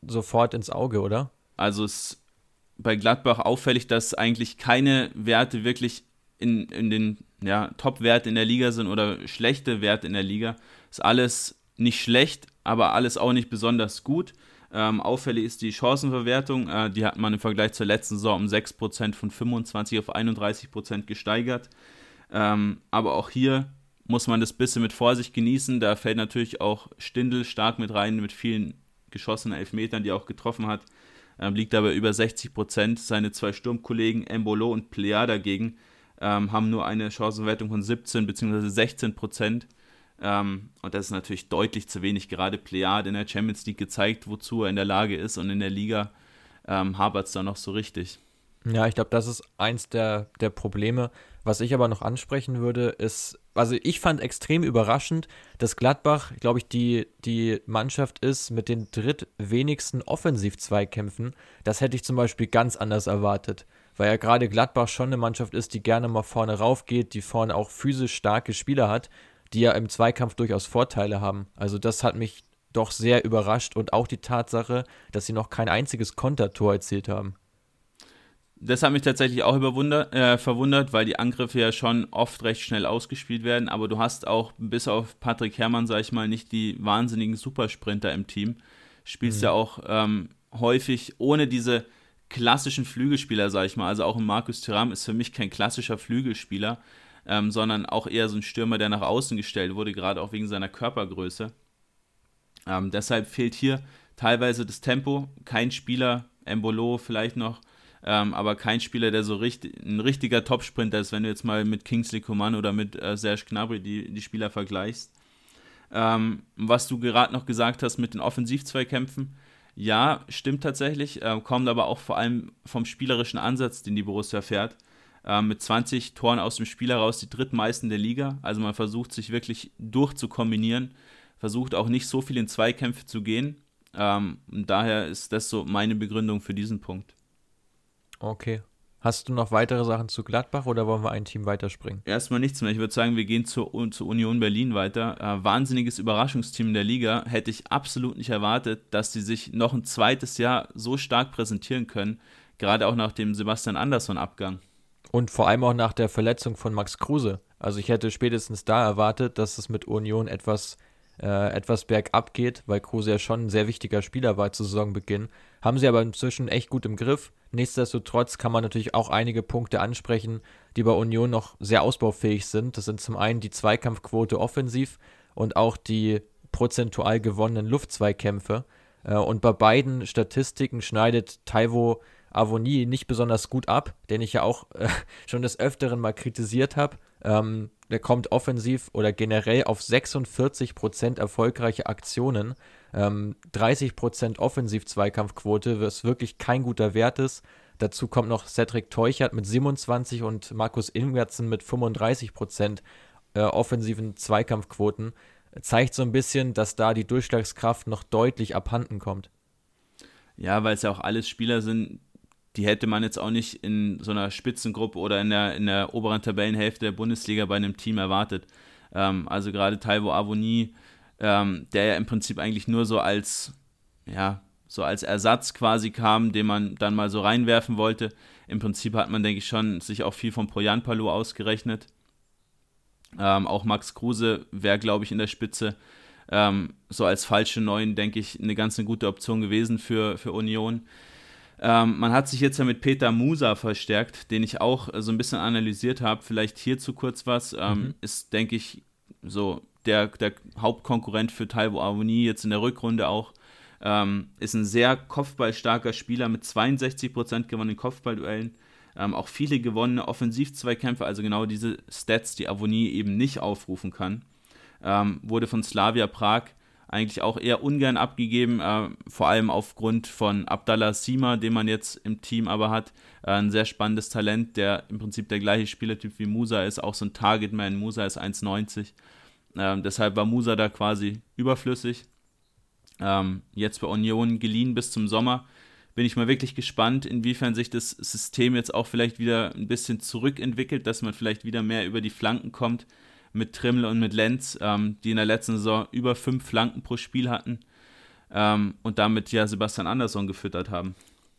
sofort ins Auge, oder? Also es ist bei Gladbach auffällig, dass eigentlich keine Werte wirklich in, in den ja, Top-Wert in der Liga sind oder schlechte Werte in der Liga. Ist alles nicht schlecht, aber alles auch nicht besonders gut. Ähm, auffällig ist die Chancenverwertung. Äh, die hat man im Vergleich zur letzten Saison um 6% von 25 auf 31% gesteigert. Ähm, aber auch hier muss man das bisschen mit Vorsicht genießen. Da fällt natürlich auch Stindel stark mit rein, mit vielen geschossenen Elfmetern, die er auch getroffen hat. Ähm, liegt aber über 60% Seine zwei Sturmkollegen Embolo und Plea dagegen ähm, haben nur eine Chancenwertung von 17 bzw. 16 Prozent. Ähm, und das ist natürlich deutlich zu wenig. Gerade Plea in der Champions League gezeigt, wozu er in der Lage ist. Und in der Liga ähm, hapert es da noch so richtig. Ja, ich glaube, das ist eins der, der Probleme. Was ich aber noch ansprechen würde, ist, also ich fand extrem überraschend, dass Gladbach, glaube ich, die, die Mannschaft ist mit den drittwenigsten Offensiv-Zweikämpfen. Das hätte ich zum Beispiel ganz anders erwartet. Weil ja gerade Gladbach schon eine Mannschaft ist, die gerne mal vorne raufgeht, die vorne auch physisch starke Spieler hat die ja im Zweikampf durchaus Vorteile haben. Also das hat mich doch sehr überrascht und auch die Tatsache, dass sie noch kein einziges Kontertor erzielt haben. Das hat mich tatsächlich auch äh, verwundert, weil die Angriffe ja schon oft recht schnell ausgespielt werden, aber du hast auch bis auf Patrick Herrmann, sag ich mal, nicht die wahnsinnigen Supersprinter im Team. Spielst mhm. ja auch ähm, häufig ohne diese klassischen Flügelspieler, sag ich mal. Also auch ein Markus Thuram ist für mich kein klassischer Flügelspieler ähm, sondern auch eher so ein Stürmer, der nach außen gestellt wurde, gerade auch wegen seiner Körpergröße. Ähm, deshalb fehlt hier teilweise das Tempo. Kein Spieler, Embolo vielleicht noch, ähm, aber kein Spieler, der so richtig, ein richtiger Topsprinter ist, wenn du jetzt mal mit Kingsley Coman oder mit äh, Serge Gnabry die, die Spieler vergleichst. Ähm, was du gerade noch gesagt hast mit den Offensivzweikämpfen, Ja, stimmt tatsächlich, äh, kommt aber auch vor allem vom spielerischen Ansatz, den die Borussia fährt. Äh, mit 20 Toren aus dem Spiel heraus die drittmeisten der Liga. Also man versucht sich wirklich durchzukombinieren, versucht auch nicht so viel in Zweikämpfe zu gehen. Ähm, und daher ist das so meine Begründung für diesen Punkt. Okay. Hast du noch weitere Sachen zu Gladbach oder wollen wir ein Team weiterspringen? Erstmal nichts mehr. Ich würde sagen, wir gehen zur, zur Union Berlin weiter. Äh, wahnsinniges Überraschungsteam in der Liga. Hätte ich absolut nicht erwartet, dass sie sich noch ein zweites Jahr so stark präsentieren können. Gerade auch nach dem Sebastian Andersson-Abgang. Und vor allem auch nach der Verletzung von Max Kruse. Also ich hätte spätestens da erwartet, dass es mit Union etwas äh, etwas bergab geht, weil Kruse ja schon ein sehr wichtiger Spieler war zu Saisonbeginn. Haben sie aber inzwischen echt gut im Griff. Nichtsdestotrotz kann man natürlich auch einige Punkte ansprechen, die bei Union noch sehr ausbaufähig sind. Das sind zum einen die Zweikampfquote offensiv und auch die prozentual gewonnenen Luftzweikämpfe. Äh, und bei beiden Statistiken schneidet Taiwo Avonie nicht besonders gut ab, den ich ja auch äh, schon des Öfteren mal kritisiert habe. Ähm, der kommt offensiv oder generell auf 46% erfolgreiche Aktionen, ähm, 30% Offensiv-Zweikampfquote, was wirklich kein guter Wert ist. Dazu kommt noch Cedric Teuchert mit 27 und Markus Ingertsen mit 35% äh, offensiven Zweikampfquoten. Zeigt so ein bisschen, dass da die Durchschlagskraft noch deutlich abhanden kommt. Ja, weil es ja auch alles Spieler sind, die hätte man jetzt auch nicht in so einer Spitzengruppe oder in der, in der oberen Tabellenhälfte der Bundesliga bei einem Team erwartet. Ähm, also gerade Taiwo Avoni, ähm, der ja im Prinzip eigentlich nur so als, ja, so als Ersatz quasi kam, den man dann mal so reinwerfen wollte. Im Prinzip hat man, denke ich, schon sich auch viel von Poyan Palu ausgerechnet. Ähm, auch Max Kruse wäre, glaube ich, in der Spitze ähm, so als falsche Neun, denke ich, eine ganz eine gute Option gewesen für, für Union. Ähm, man hat sich jetzt ja mit Peter Musa verstärkt, den ich auch äh, so ein bisschen analysiert habe. Vielleicht hierzu kurz was. Ähm, mhm. Ist, denke ich, so der, der Hauptkonkurrent für Taiwo Avoni jetzt in der Rückrunde auch. Ähm, ist ein sehr kopfballstarker Spieler mit 62% gewonnenen Kopfballduellen. Ähm, auch viele gewonnene Offensivzweikämpfe, also genau diese Stats, die Avoni eben nicht aufrufen kann. Ähm, wurde von Slavia Prag eigentlich auch eher ungern abgegeben, äh, vor allem aufgrund von Abdallah Sima, den man jetzt im Team aber hat. Äh, ein sehr spannendes Talent, der im Prinzip der gleiche Spielertyp wie Musa ist, auch so ein Targetman. Musa ist 1,90. Ähm, deshalb war Musa da quasi überflüssig. Ähm, jetzt bei Union geliehen bis zum Sommer. Bin ich mal wirklich gespannt, inwiefern sich das System jetzt auch vielleicht wieder ein bisschen zurückentwickelt, dass man vielleicht wieder mehr über die Flanken kommt mit Trimmel und mit Lenz, ähm, die in der letzten Saison über fünf Flanken pro Spiel hatten ähm, und damit ja Sebastian Andersson gefüttert haben.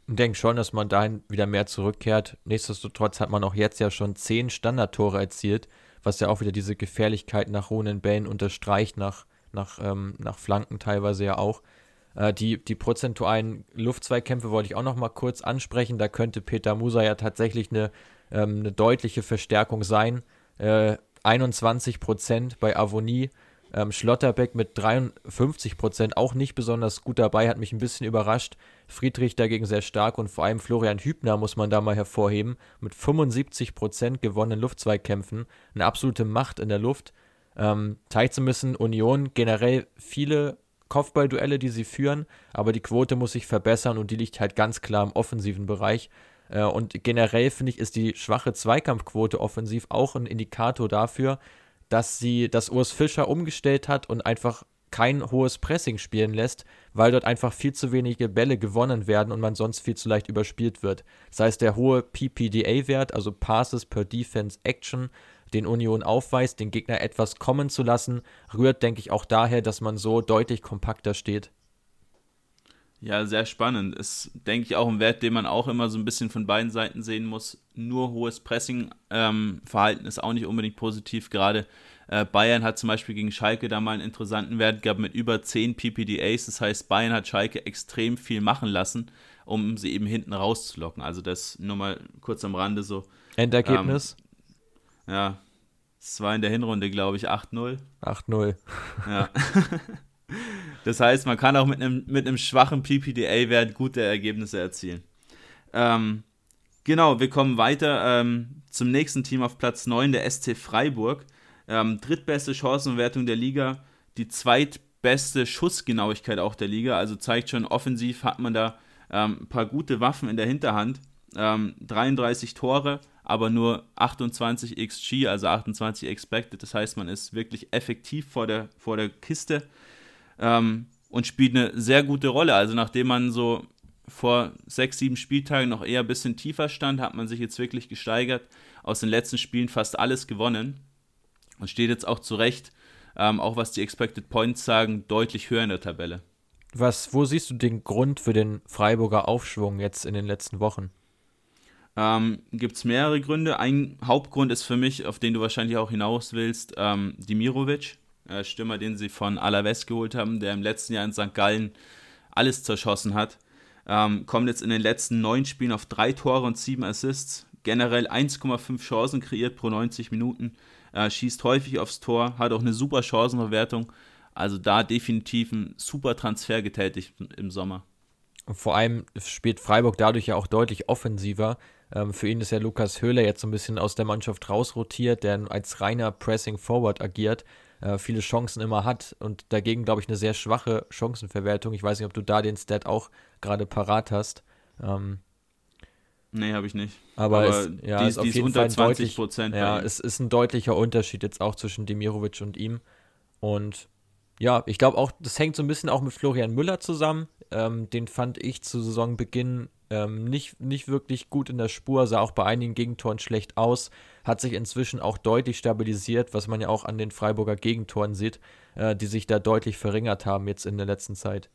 Ich denke schon, dass man dahin wieder mehr zurückkehrt. Nichtsdestotrotz hat man auch jetzt ja schon zehn Standardtore erzielt, was ja auch wieder diese Gefährlichkeit nach hohen Bällen unterstreicht, nach, nach, ähm, nach Flanken teilweise ja auch. Äh, die, die prozentualen Luftzweikämpfe wollte ich auch noch mal kurz ansprechen. Da könnte Peter Musa ja tatsächlich eine, ähm, eine deutliche Verstärkung sein. Äh, 21 Prozent bei Avonie. Ähm, Schlotterbeck mit 53 Prozent auch nicht besonders gut dabei, hat mich ein bisschen überrascht. Friedrich dagegen sehr stark und vor allem Florian Hübner muss man da mal hervorheben. Mit 75 Prozent gewonnenen Luftzweikämpfen. Eine absolute Macht in der Luft. Ähm, so ein bisschen Union generell viele Kopfballduelle, die sie führen, aber die Quote muss sich verbessern und die liegt halt ganz klar im offensiven Bereich. Äh, und generell finde ich, ist die schwache Zweikampfquote offensiv auch ein Indikator dafür, dass sie, dass Urs Fischer umgestellt hat und einfach kein hohes Pressing spielen lässt, weil dort einfach viel zu wenige Bälle gewonnen werden und man sonst viel zu leicht überspielt wird. Das heißt, der hohe PPDA-Wert, also Passes per Defense Action, den Union aufweist, den Gegner etwas kommen zu lassen, rührt, denke ich, auch daher, dass man so deutlich kompakter steht. Ja, sehr spannend. Ist, denke ich, auch ein Wert, den man auch immer so ein bisschen von beiden Seiten sehen muss. Nur hohes Pressing-Verhalten ähm, ist auch nicht unbedingt positiv. Gerade äh, Bayern hat zum Beispiel gegen Schalke da mal einen interessanten Wert gehabt mit über 10 PPDAs. Das heißt, Bayern hat Schalke extrem viel machen lassen, um sie eben hinten rauszulocken. Also das nur mal kurz am Rande so. Endergebnis? Ähm, ja, es war in der Hinrunde, glaube ich, 8-0. 8-0. Ja. Das heißt, man kann auch mit einem, mit einem schwachen PPDA-Wert gute Ergebnisse erzielen. Ähm, genau, wir kommen weiter ähm, zum nächsten Team auf Platz 9, der SC Freiburg. Ähm, drittbeste Chancenwertung der Liga, die zweit beste Schussgenauigkeit auch der Liga. Also zeigt schon, offensiv hat man da ähm, ein paar gute Waffen in der Hinterhand. Ähm, 33 Tore, aber nur 28 XG, also 28 Expected. Das heißt, man ist wirklich effektiv vor der, vor der Kiste ähm, und spielt eine sehr gute Rolle. Also nachdem man so vor sechs, sieben Spieltagen noch eher ein bisschen tiefer stand, hat man sich jetzt wirklich gesteigert. Aus den letzten Spielen fast alles gewonnen und steht jetzt auch zu Recht, ähm, auch was die Expected Points sagen, deutlich höher in der Tabelle. Was, wo siehst du den Grund für den Freiburger Aufschwung jetzt in den letzten Wochen? Ähm, Gibt es mehrere Gründe. Ein Hauptgrund ist für mich, auf den du wahrscheinlich auch hinaus willst, ähm, Dimirovic, äh, Stürmer, den sie von Alaves geholt haben, der im letzten Jahr in St. Gallen alles zerschossen hat. Ähm, kommt jetzt in den letzten neun Spielen auf drei Tore und sieben Assists. Generell 1,5 Chancen kreiert pro 90 Minuten. Äh, schießt häufig aufs Tor, hat auch eine super Chancenverwertung. Also da definitiv ein super Transfer getätigt im Sommer. Und vor allem spielt Freiburg dadurch ja auch deutlich offensiver. Ähm, für ihn ist ja Lukas Höhler jetzt so ein bisschen aus der Mannschaft rausrotiert, der als reiner Pressing Forward agiert, äh, viele Chancen immer hat und dagegen, glaube ich, eine sehr schwache Chancenverwertung. Ich weiß nicht, ob du da den Stat auch gerade parat hast. Ähm, Nee, habe ich nicht. Aber, aber es, ja, die, ist auf die jeden ist unter Fall 20 Prozent. Ja, es ist ein deutlicher Unterschied jetzt auch zwischen Demirovic und ihm. Und ja, ich glaube auch, das hängt so ein bisschen auch mit Florian Müller zusammen. Ähm, den fand ich zu Saisonbeginn ähm, nicht, nicht wirklich gut in der Spur, sah auch bei einigen Gegentoren schlecht aus, hat sich inzwischen auch deutlich stabilisiert, was man ja auch an den Freiburger Gegentoren sieht, äh, die sich da deutlich verringert haben jetzt in der letzten Zeit.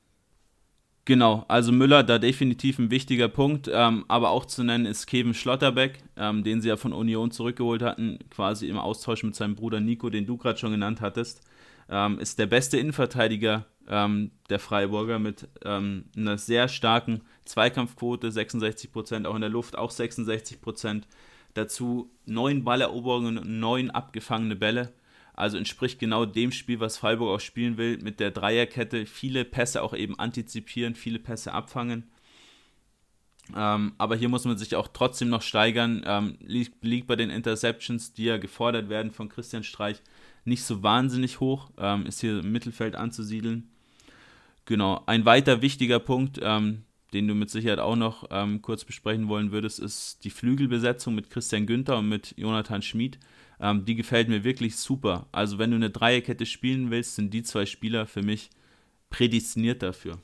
Genau, also Müller da definitiv ein wichtiger Punkt, ähm, aber auch zu nennen ist Kevin Schlotterbeck, ähm, den sie ja von Union zurückgeholt hatten, quasi im Austausch mit seinem Bruder Nico, den du gerade schon genannt hattest, ähm, ist der beste Innenverteidiger ähm, der Freiburger mit ähm, einer sehr starken Zweikampfquote, 66%, auch in der Luft auch 66%. Dazu neun Balleroberungen und neun abgefangene Bälle. Also entspricht genau dem Spiel, was Freiburg auch spielen will, mit der Dreierkette. Viele Pässe auch eben antizipieren, viele Pässe abfangen. Ähm, aber hier muss man sich auch trotzdem noch steigern. Ähm, liegt, liegt, bei den Interceptions, die ja gefordert werden von Christian Streich, nicht so wahnsinnig hoch. Ähm, ist hier im Mittelfeld anzusiedeln. Genau. Ein weiter wichtiger Punkt, ähm, den du mit Sicherheit auch noch ähm, kurz besprechen wollen würdest, ist die Flügelbesetzung mit Christian Günther und mit Jonathan Schmid. Ähm, die gefällt mir wirklich super. Also wenn du eine Dreierkette spielen willst, sind die zwei Spieler für mich prädestiniert dafür.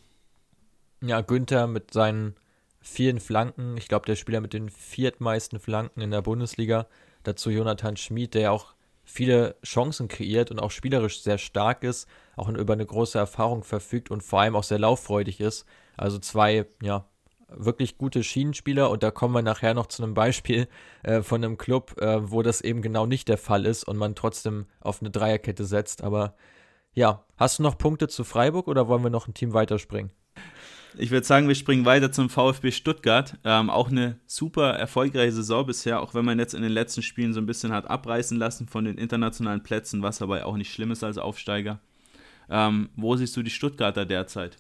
Ja, Günther mit seinen vielen Flanken, ich glaube, der Spieler mit den viertmeisten Flanken in der Bundesliga. Dazu Jonathan Schmid, der auch viele Chancen kreiert und auch spielerisch sehr stark ist, auch über eine große Erfahrung verfügt und vor allem auch sehr lauffreudig ist. Also zwei, ja, wirklich gute Schienenspieler und da kommen wir nachher noch zu einem Beispiel äh, von einem Club, äh, wo das eben genau nicht der Fall ist und man trotzdem auf eine Dreierkette setzt. Aber ja, hast du noch Punkte zu Freiburg oder wollen wir noch ein Team weiterspringen? Ich würde sagen, wir springen weiter zum VfB Stuttgart. Ähm, auch eine super erfolgreiche Saison bisher, auch wenn man jetzt in den letzten Spielen so ein bisschen hat abreißen lassen von den internationalen Plätzen, was aber auch nicht schlimm ist als Aufsteiger. Ähm, wo siehst du die Stuttgarter derzeit?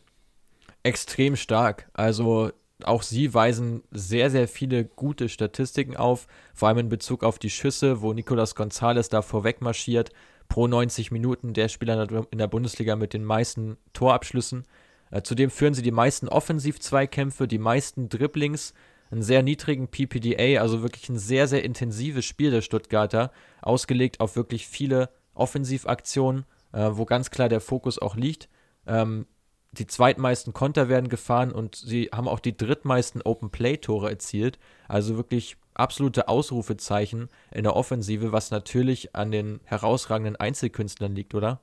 Extrem stark. Also auch sie weisen sehr, sehr viele gute Statistiken auf, vor allem in Bezug auf die Schüsse, wo Nicolas Gonzalez da vorweg marschiert. Pro 90 Minuten der Spieler in der Bundesliga mit den meisten Torabschlüssen. Äh, zudem führen sie die meisten Offensiv-Zweikämpfe, die meisten Dribblings, einen sehr niedrigen PPDA, also wirklich ein sehr, sehr intensives Spiel der Stuttgarter, ausgelegt auf wirklich viele Offensivaktionen, äh, wo ganz klar der Fokus auch liegt. Ähm, die zweitmeisten Konter werden gefahren und sie haben auch die drittmeisten Open-Play-Tore erzielt. Also wirklich absolute Ausrufezeichen in der Offensive, was natürlich an den herausragenden Einzelkünstlern liegt, oder?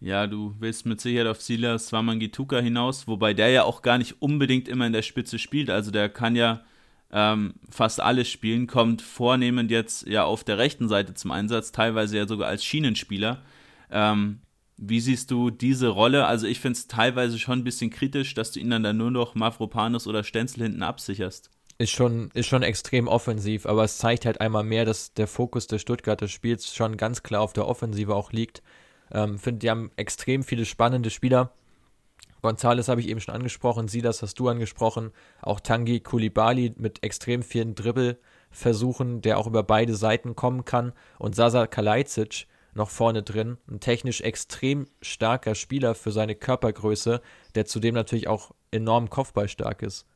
Ja, du willst mit Sicherheit auf Silas Swamangituka hinaus, wobei der ja auch gar nicht unbedingt immer in der Spitze spielt. Also der kann ja ähm, fast alles spielen, kommt vornehmend jetzt ja auf der rechten Seite zum Einsatz, teilweise ja sogar als Schienenspieler. Ähm, wie siehst du diese Rolle? Also ich finde es teilweise schon ein bisschen kritisch, dass du ihn dann, dann nur noch Mavropanos oder Stenzel hinten absicherst. Ist schon, ist schon extrem offensiv, aber es zeigt halt einmal mehr, dass der Fokus des Stuttgarter Spiels schon ganz klar auf der Offensive auch liegt. Ähm, finde, die haben extrem viele spannende Spieler. Gonzales habe ich eben schon angesprochen, Silas hast du angesprochen, auch Tangi Kulibali mit extrem vielen Dribbelversuchen, der auch über beide Seiten kommen kann und Sasa Kalajdzic, noch vorne drin. Ein technisch extrem starker Spieler für seine Körpergröße, der zudem natürlich auch enorm kopfballstark ist.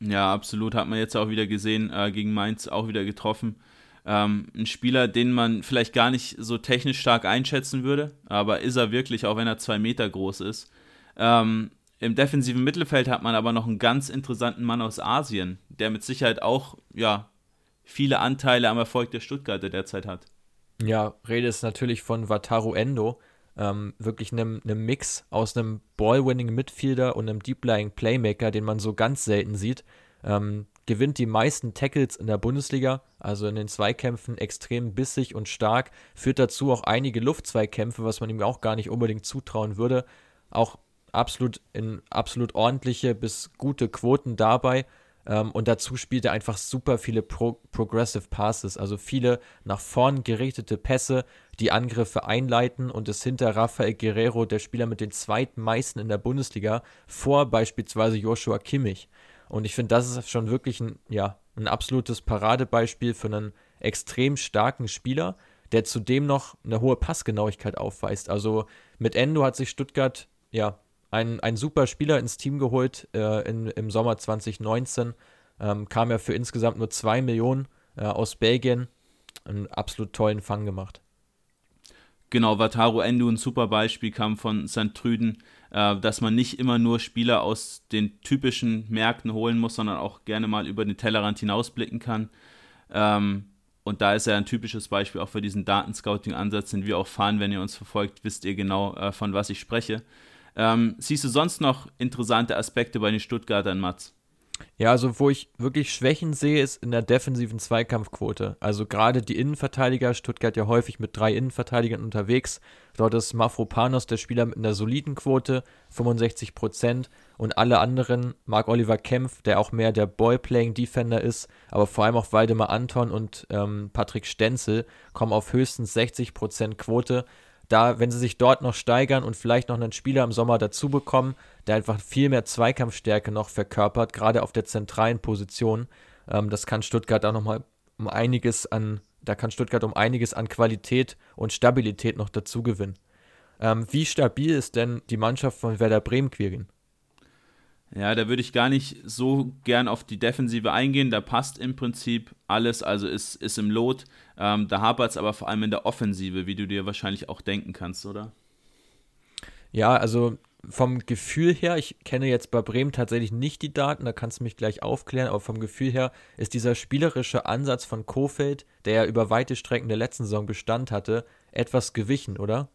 Ja, absolut. Hat man jetzt auch wieder gesehen, äh, gegen Mainz auch wieder getroffen. Ähm, ein Spieler, den man vielleicht gar nicht so technisch stark einschätzen würde, aber ist er wirklich, auch wenn er zwei Meter groß ist. Ähm, Im defensiven Mittelfeld hat man aber noch einen ganz interessanten Mann aus Asien, der mit Sicherheit auch ja, viele Anteile am Erfolg der Stuttgarter derzeit hat. Ja, Rede ist natürlich von Wataru Endo. Ähm, wirklich einem, einem Mix aus einem Ball-winning Midfielder und einem Deep-Lying Playmaker, den man so ganz selten sieht. Ähm, gewinnt die meisten Tackles in der Bundesliga, also in den Zweikämpfen extrem bissig und stark, führt dazu auch einige Luftzweikämpfe, was man ihm auch gar nicht unbedingt zutrauen würde. Auch absolut in absolut ordentliche bis gute Quoten dabei. Ähm, und dazu spielt er einfach super viele Pro Progressive Passes, also viele nach vorn gerichtete Pässe, die Angriffe einleiten und ist hinter Rafael Guerrero der Spieler mit den zweitmeisten in der Bundesliga vor beispielsweise Joshua Kimmich. Und ich finde, das ist schon wirklich ein, ja, ein absolutes Paradebeispiel für einen extrem starken Spieler, der zudem noch eine hohe Passgenauigkeit aufweist. Also mit Endo hat sich Stuttgart ja ein, ein super Spieler ins Team geholt äh, in, im Sommer 2019. Ähm, kam er für insgesamt nur 2 Millionen äh, aus Belgien. Einen absolut tollen Fang gemacht. Genau, Wataru Endo, ein super Beispiel, kam von St. Trüden, äh, dass man nicht immer nur Spieler aus den typischen Märkten holen muss, sondern auch gerne mal über den Tellerrand hinausblicken kann. Ähm, und da ist er ein typisches Beispiel auch für diesen Datenscouting-Ansatz, den wir auch fahren. Wenn ihr uns verfolgt, wisst ihr genau, äh, von was ich spreche. Ähm, siehst du sonst noch interessante Aspekte bei den Stuttgartern, Mats? Ja, also wo ich wirklich Schwächen sehe, ist in der defensiven Zweikampfquote. Also gerade die Innenverteidiger, Stuttgart ja häufig mit drei Innenverteidigern unterwegs. Dort ist Mafropanos der Spieler mit einer soliden Quote, 65 Prozent. Und alle anderen, Marc Oliver Kempf, der auch mehr der Ball-Playing-Defender ist, aber vor allem auch Waldemar Anton und ähm, Patrick Stenzel, kommen auf höchstens 60 Prozent Quote da, wenn sie sich dort noch steigern und vielleicht noch einen Spieler im Sommer dazu bekommen, der einfach viel mehr Zweikampfstärke noch verkörpert, gerade auf der zentralen Position, ähm, das kann Stuttgart auch nochmal um einiges an, da kann Stuttgart um einiges an Qualität und Stabilität noch dazu gewinnen. Ähm, wie stabil ist denn die Mannschaft von Werder Bremen, Quirin? Ja, da würde ich gar nicht so gern auf die Defensive eingehen. Da passt im Prinzip alles, also ist, ist im Lot. Ähm, da hapert es aber vor allem in der Offensive, wie du dir wahrscheinlich auch denken kannst, oder? Ja, also vom Gefühl her, ich kenne jetzt bei Bremen tatsächlich nicht die Daten, da kannst du mich gleich aufklären, aber vom Gefühl her ist dieser spielerische Ansatz von Kofeld, der ja über weite Strecken der letzten Saison Bestand hatte, etwas gewichen, oder?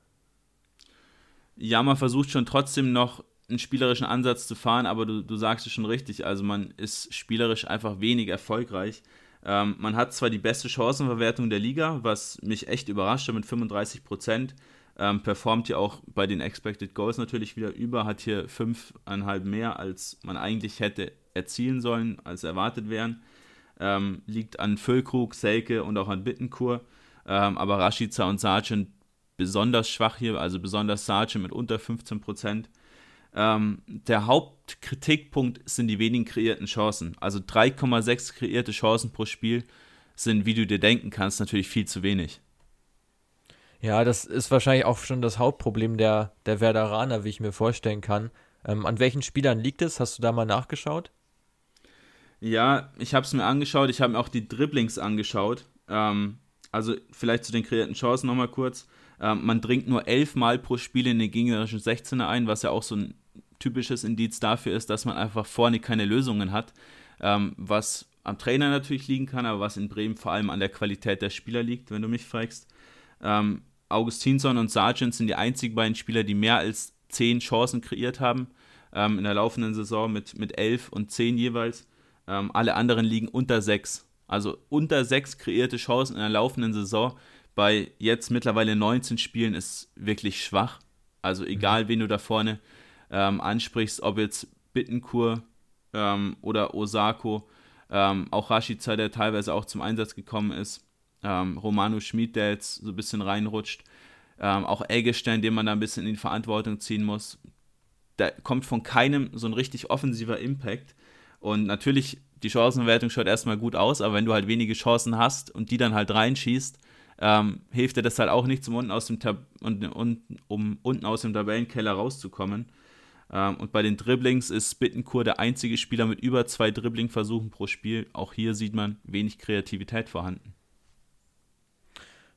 Ja, man versucht schon trotzdem noch einen spielerischen Ansatz zu fahren, aber du, du sagst es schon richtig, also man ist spielerisch einfach wenig erfolgreich. Ähm, man hat zwar die beste Chancenverwertung der Liga, was mich echt überrascht mit 35 Prozent, ähm, performt hier auch bei den Expected Goals natürlich wieder über, hat hier 5,5 mehr, als man eigentlich hätte erzielen sollen, als erwartet wären. Ähm, liegt an Füllkrug, Selke und auch an Bittenkur. Ähm, aber Rashica und Sargent besonders schwach hier, also besonders Sargent mit unter 15 Prozent. Ähm, der Hauptkritikpunkt sind die wenigen kreierten Chancen. Also 3,6 kreierte Chancen pro Spiel sind, wie du dir denken kannst, natürlich viel zu wenig. Ja, das ist wahrscheinlich auch schon das Hauptproblem der, der Werderaner, wie ich mir vorstellen kann. Ähm, an welchen Spielern liegt es? Hast du da mal nachgeschaut? Ja, ich habe es mir angeschaut. Ich habe mir auch die Dribblings angeschaut. Ähm, also vielleicht zu den kreierten Chancen nochmal kurz. Ähm, man dringt nur elfmal pro Spiel in den gegnerischen 16er ein, was ja auch so ein typisches Indiz dafür ist, dass man einfach vorne keine Lösungen hat, ähm, was am Trainer natürlich liegen kann, aber was in Bremen vor allem an der Qualität der Spieler liegt, wenn du mich fragst. Ähm, Augustinsson und Sargent sind die einzigen beiden Spieler, die mehr als zehn Chancen kreiert haben ähm, in der laufenden Saison mit, mit elf und zehn jeweils. Ähm, alle anderen liegen unter sechs. Also unter sechs kreierte Chancen in der laufenden Saison bei jetzt mittlerweile 19 Spielen ist wirklich schwach. Also egal, mhm. wen du da vorne ähm, ansprichst, ob jetzt Bittenkur ähm, oder Osako, ähm, auch Rashica, der teilweise auch zum Einsatz gekommen ist, ähm, Romano Schmid, der jetzt so ein bisschen reinrutscht, ähm, auch Eggestein, den man da ein bisschen in die Verantwortung ziehen muss. Da kommt von keinem so ein richtig offensiver Impact. Und natürlich, die Chancenwertung schaut erstmal gut aus, aber wenn du halt wenige Chancen hast und die dann halt reinschießt, ähm, hilft dir das halt auch nichts, um unten aus dem, Tab und, und, um unten aus dem Tabellenkeller rauszukommen. Ähm, und bei den Dribblings ist Bittenkur der einzige Spieler mit über zwei Dribbling-Versuchen pro Spiel. Auch hier sieht man wenig Kreativität vorhanden.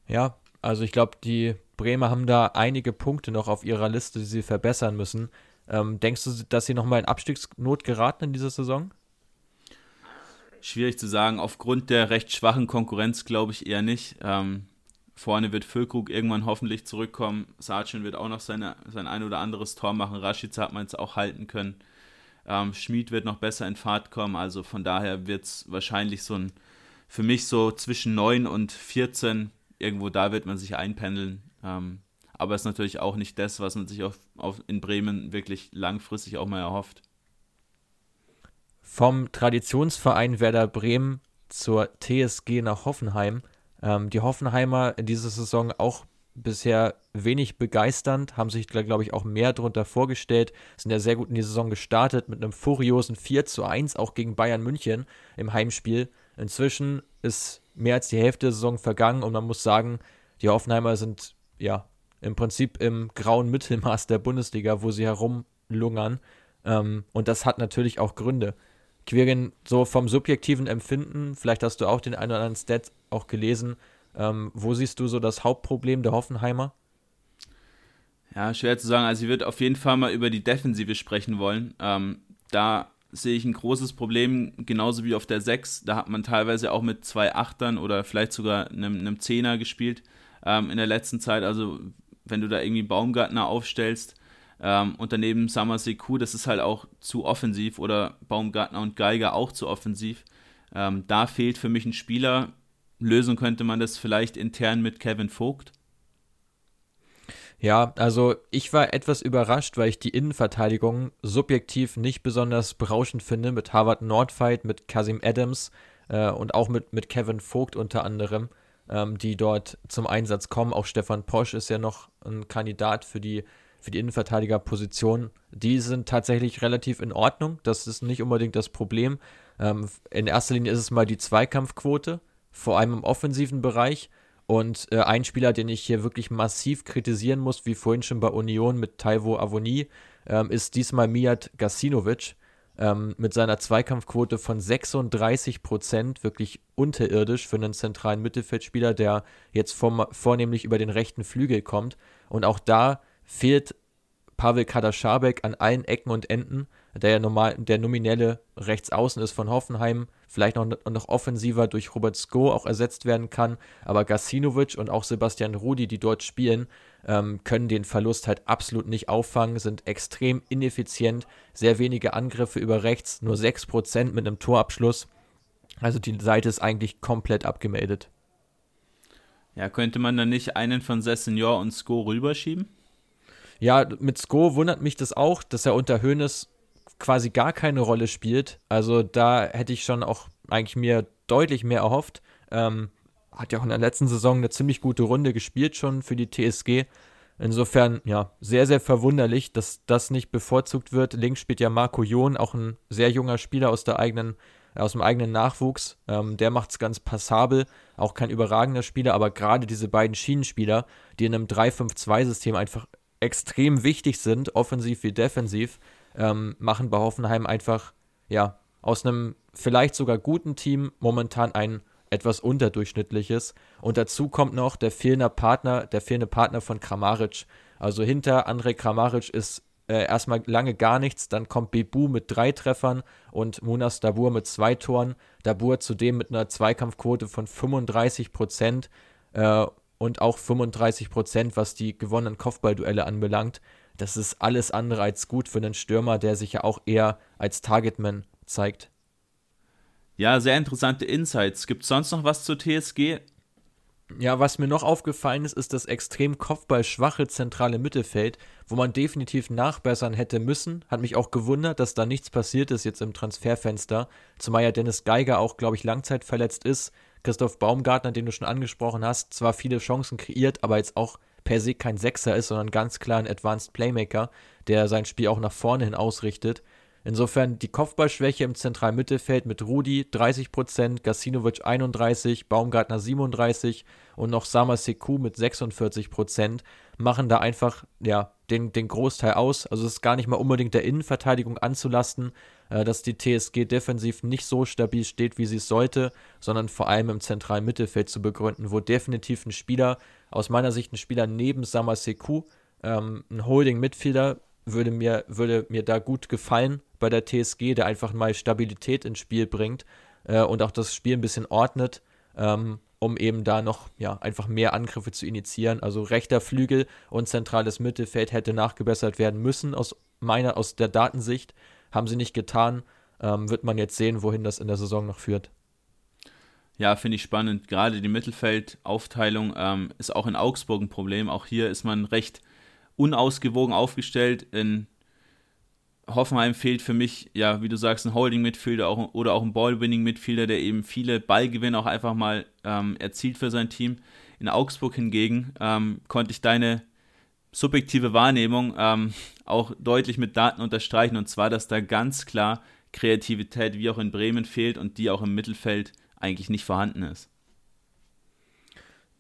Ja, also ich glaube, die Bremer haben da einige Punkte noch auf ihrer Liste, die sie verbessern müssen. Ähm, denkst du, dass sie nochmal in Abstiegsnot geraten in dieser Saison? Schwierig zu sagen. Aufgrund der recht schwachen Konkurrenz glaube ich eher nicht. Ähm, vorne wird Füllkrug irgendwann hoffentlich zurückkommen. Sargent wird auch noch seine, sein ein oder anderes Tor machen. Rashica hat man jetzt auch halten können. Ähm, Schmid wird noch besser in Fahrt kommen. Also von daher wird es wahrscheinlich so ein, für mich so zwischen 9 und 14 irgendwo da wird man sich einpendeln. Ähm, aber es ist natürlich auch nicht das, was man sich auf, auf, in Bremen wirklich langfristig auch mal erhofft. Vom Traditionsverein Werder Bremen zur TSG nach Hoffenheim. Ähm, die Hoffenheimer in dieser Saison auch bisher wenig begeisternd, haben sich, glaube ich, auch mehr darunter vorgestellt, sind ja sehr gut in die Saison gestartet mit einem furiosen 4 zu 1, auch gegen Bayern München im Heimspiel. Inzwischen ist mehr als die Hälfte der Saison vergangen und man muss sagen, die Hoffenheimer sind ja im Prinzip im grauen Mittelmaß der Bundesliga, wo sie herumlungern. Ähm, und das hat natürlich auch Gründe. Quirin, so vom subjektiven Empfinden, vielleicht hast du auch den einen oder anderen Stat auch gelesen, ähm, wo siehst du so das Hauptproblem der Hoffenheimer? Ja, schwer zu sagen. Also ich würde auf jeden Fall mal über die Defensive sprechen wollen. Ähm, da sehe ich ein großes Problem, genauso wie auf der 6. Da hat man teilweise auch mit zwei Achtern oder vielleicht sogar einem, einem Zehner gespielt ähm, in der letzten Zeit. Also wenn du da irgendwie Baumgartner aufstellst ähm, und daneben Summer Seku, das ist halt auch zu offensiv oder Baumgartner und Geiger auch zu offensiv. Ähm, da fehlt für mich ein Spieler. Lösen könnte man das vielleicht intern mit Kevin Vogt. Ja, also ich war etwas überrascht, weil ich die Innenverteidigung subjektiv nicht besonders berauschend finde mit Harvard Nordfight, mit Kasim Adams äh, und auch mit, mit Kevin Vogt unter anderem, ähm, die dort zum Einsatz kommen. Auch Stefan Posch ist ja noch ein Kandidat für die, für die Innenverteidigerposition. Die sind tatsächlich relativ in Ordnung. Das ist nicht unbedingt das Problem. Ähm, in erster Linie ist es mal die Zweikampfquote, vor allem im offensiven Bereich. Und äh, ein Spieler, den ich hier wirklich massiv kritisieren muss, wie vorhin schon bei Union mit Taivo Avoni, ähm, ist diesmal Mijat Gasinovic ähm, mit seiner Zweikampfquote von 36 Prozent, wirklich unterirdisch für einen zentralen Mittelfeldspieler, der jetzt vom, vornehmlich über den rechten Flügel kommt. Und auch da fehlt Pavel Kadaschabek an allen Ecken und Enden, der ja normal, der nominelle Rechtsaußen ist von Hoffenheim, vielleicht noch, noch offensiver durch Robert Sko auch ersetzt werden kann, aber Gasinovic und auch Sebastian Rudi, die dort spielen, ähm, können den Verlust halt absolut nicht auffangen, sind extrem ineffizient, sehr wenige Angriffe über rechts, nur 6% mit einem Torabschluss. Also die Seite ist eigentlich komplett abgemeldet. Ja, könnte man dann nicht einen von Senior und Sko rüberschieben? Ja, mit Sko wundert mich das auch, dass er unter Hoeneß quasi gar keine Rolle spielt. Also da hätte ich schon auch eigentlich mir deutlich mehr erhofft. Ähm, hat ja auch in der letzten Saison eine ziemlich gute Runde gespielt schon für die TSG. Insofern, ja, sehr, sehr verwunderlich, dass das nicht bevorzugt wird. Links spielt ja Marco John, auch ein sehr junger Spieler aus der eigenen, aus dem eigenen Nachwuchs. Ähm, der macht es ganz passabel, auch kein überragender Spieler, aber gerade diese beiden Schienenspieler, die in einem 3-5-2-System einfach extrem wichtig sind, offensiv wie defensiv, ähm, machen bei Hoffenheim einfach, ja, aus einem vielleicht sogar guten Team momentan ein etwas unterdurchschnittliches. Und dazu kommt noch der fehlende Partner, der fehlende Partner von Kramaric. Also hinter André Kramaric ist äh, erstmal lange gar nichts. Dann kommt Bebu mit drei Treffern und Munas Dabur mit zwei Toren. Dabur zudem mit einer Zweikampfquote von 35 Prozent. Äh, und auch 35 Prozent, was die gewonnenen Kopfballduelle anbelangt. Das ist alles andere als gut für einen Stürmer, der sich ja auch eher als Targetman zeigt. Ja, sehr interessante Insights. Gibt es sonst noch was zur TSG? Ja, was mir noch aufgefallen ist, ist das extrem kopfballschwache zentrale Mittelfeld, wo man definitiv nachbessern hätte müssen. Hat mich auch gewundert, dass da nichts passiert ist jetzt im Transferfenster. Zumal ja Dennis Geiger auch, glaube ich, langzeitverletzt ist. Christoph Baumgartner, den du schon angesprochen hast, zwar viele Chancen kreiert, aber jetzt auch per se kein Sechser ist, sondern ganz klar ein Advanced Playmaker, der sein Spiel auch nach vorne hin ausrichtet. Insofern die Kopfballschwäche im zentralen Mittelfeld mit Rudi 30%, Gasinovic 31%, Baumgartner 37% und noch Sama Sekou mit 46% machen da einfach ja, den, den Großteil aus. Also es ist gar nicht mal unbedingt der Innenverteidigung anzulasten, dass die TSG defensiv nicht so stabil steht, wie sie es sollte, sondern vor allem im zentralen Mittelfeld zu begründen, wo definitiv ein Spieler, aus meiner Sicht ein Spieler neben Sama Sekou, ähm, ein Holding-Midfielder, würde mir, würde mir da gut gefallen bei der TSG, der einfach mal Stabilität ins Spiel bringt äh, und auch das Spiel ein bisschen ordnet, ähm, um eben da noch ja, einfach mehr Angriffe zu initiieren. Also rechter Flügel und zentrales Mittelfeld hätte nachgebessert werden müssen aus meiner, aus der Datensicht. Haben sie nicht getan. Ähm, wird man jetzt sehen, wohin das in der Saison noch führt. Ja, finde ich spannend. Gerade die Mittelfeldaufteilung ähm, ist auch in Augsburg ein Problem. Auch hier ist man recht unausgewogen aufgestellt. In Hoffenheim fehlt für mich, ja, wie du sagst, ein Holding-Midfielder oder auch ein Ball-Winning-Midfielder, der eben viele Ballgewinne auch einfach mal ähm, erzielt für sein Team. In Augsburg hingegen ähm, konnte ich deine subjektive Wahrnehmung ähm, auch deutlich mit Daten unterstreichen, und zwar, dass da ganz klar Kreativität wie auch in Bremen fehlt und die auch im Mittelfeld eigentlich nicht vorhanden ist.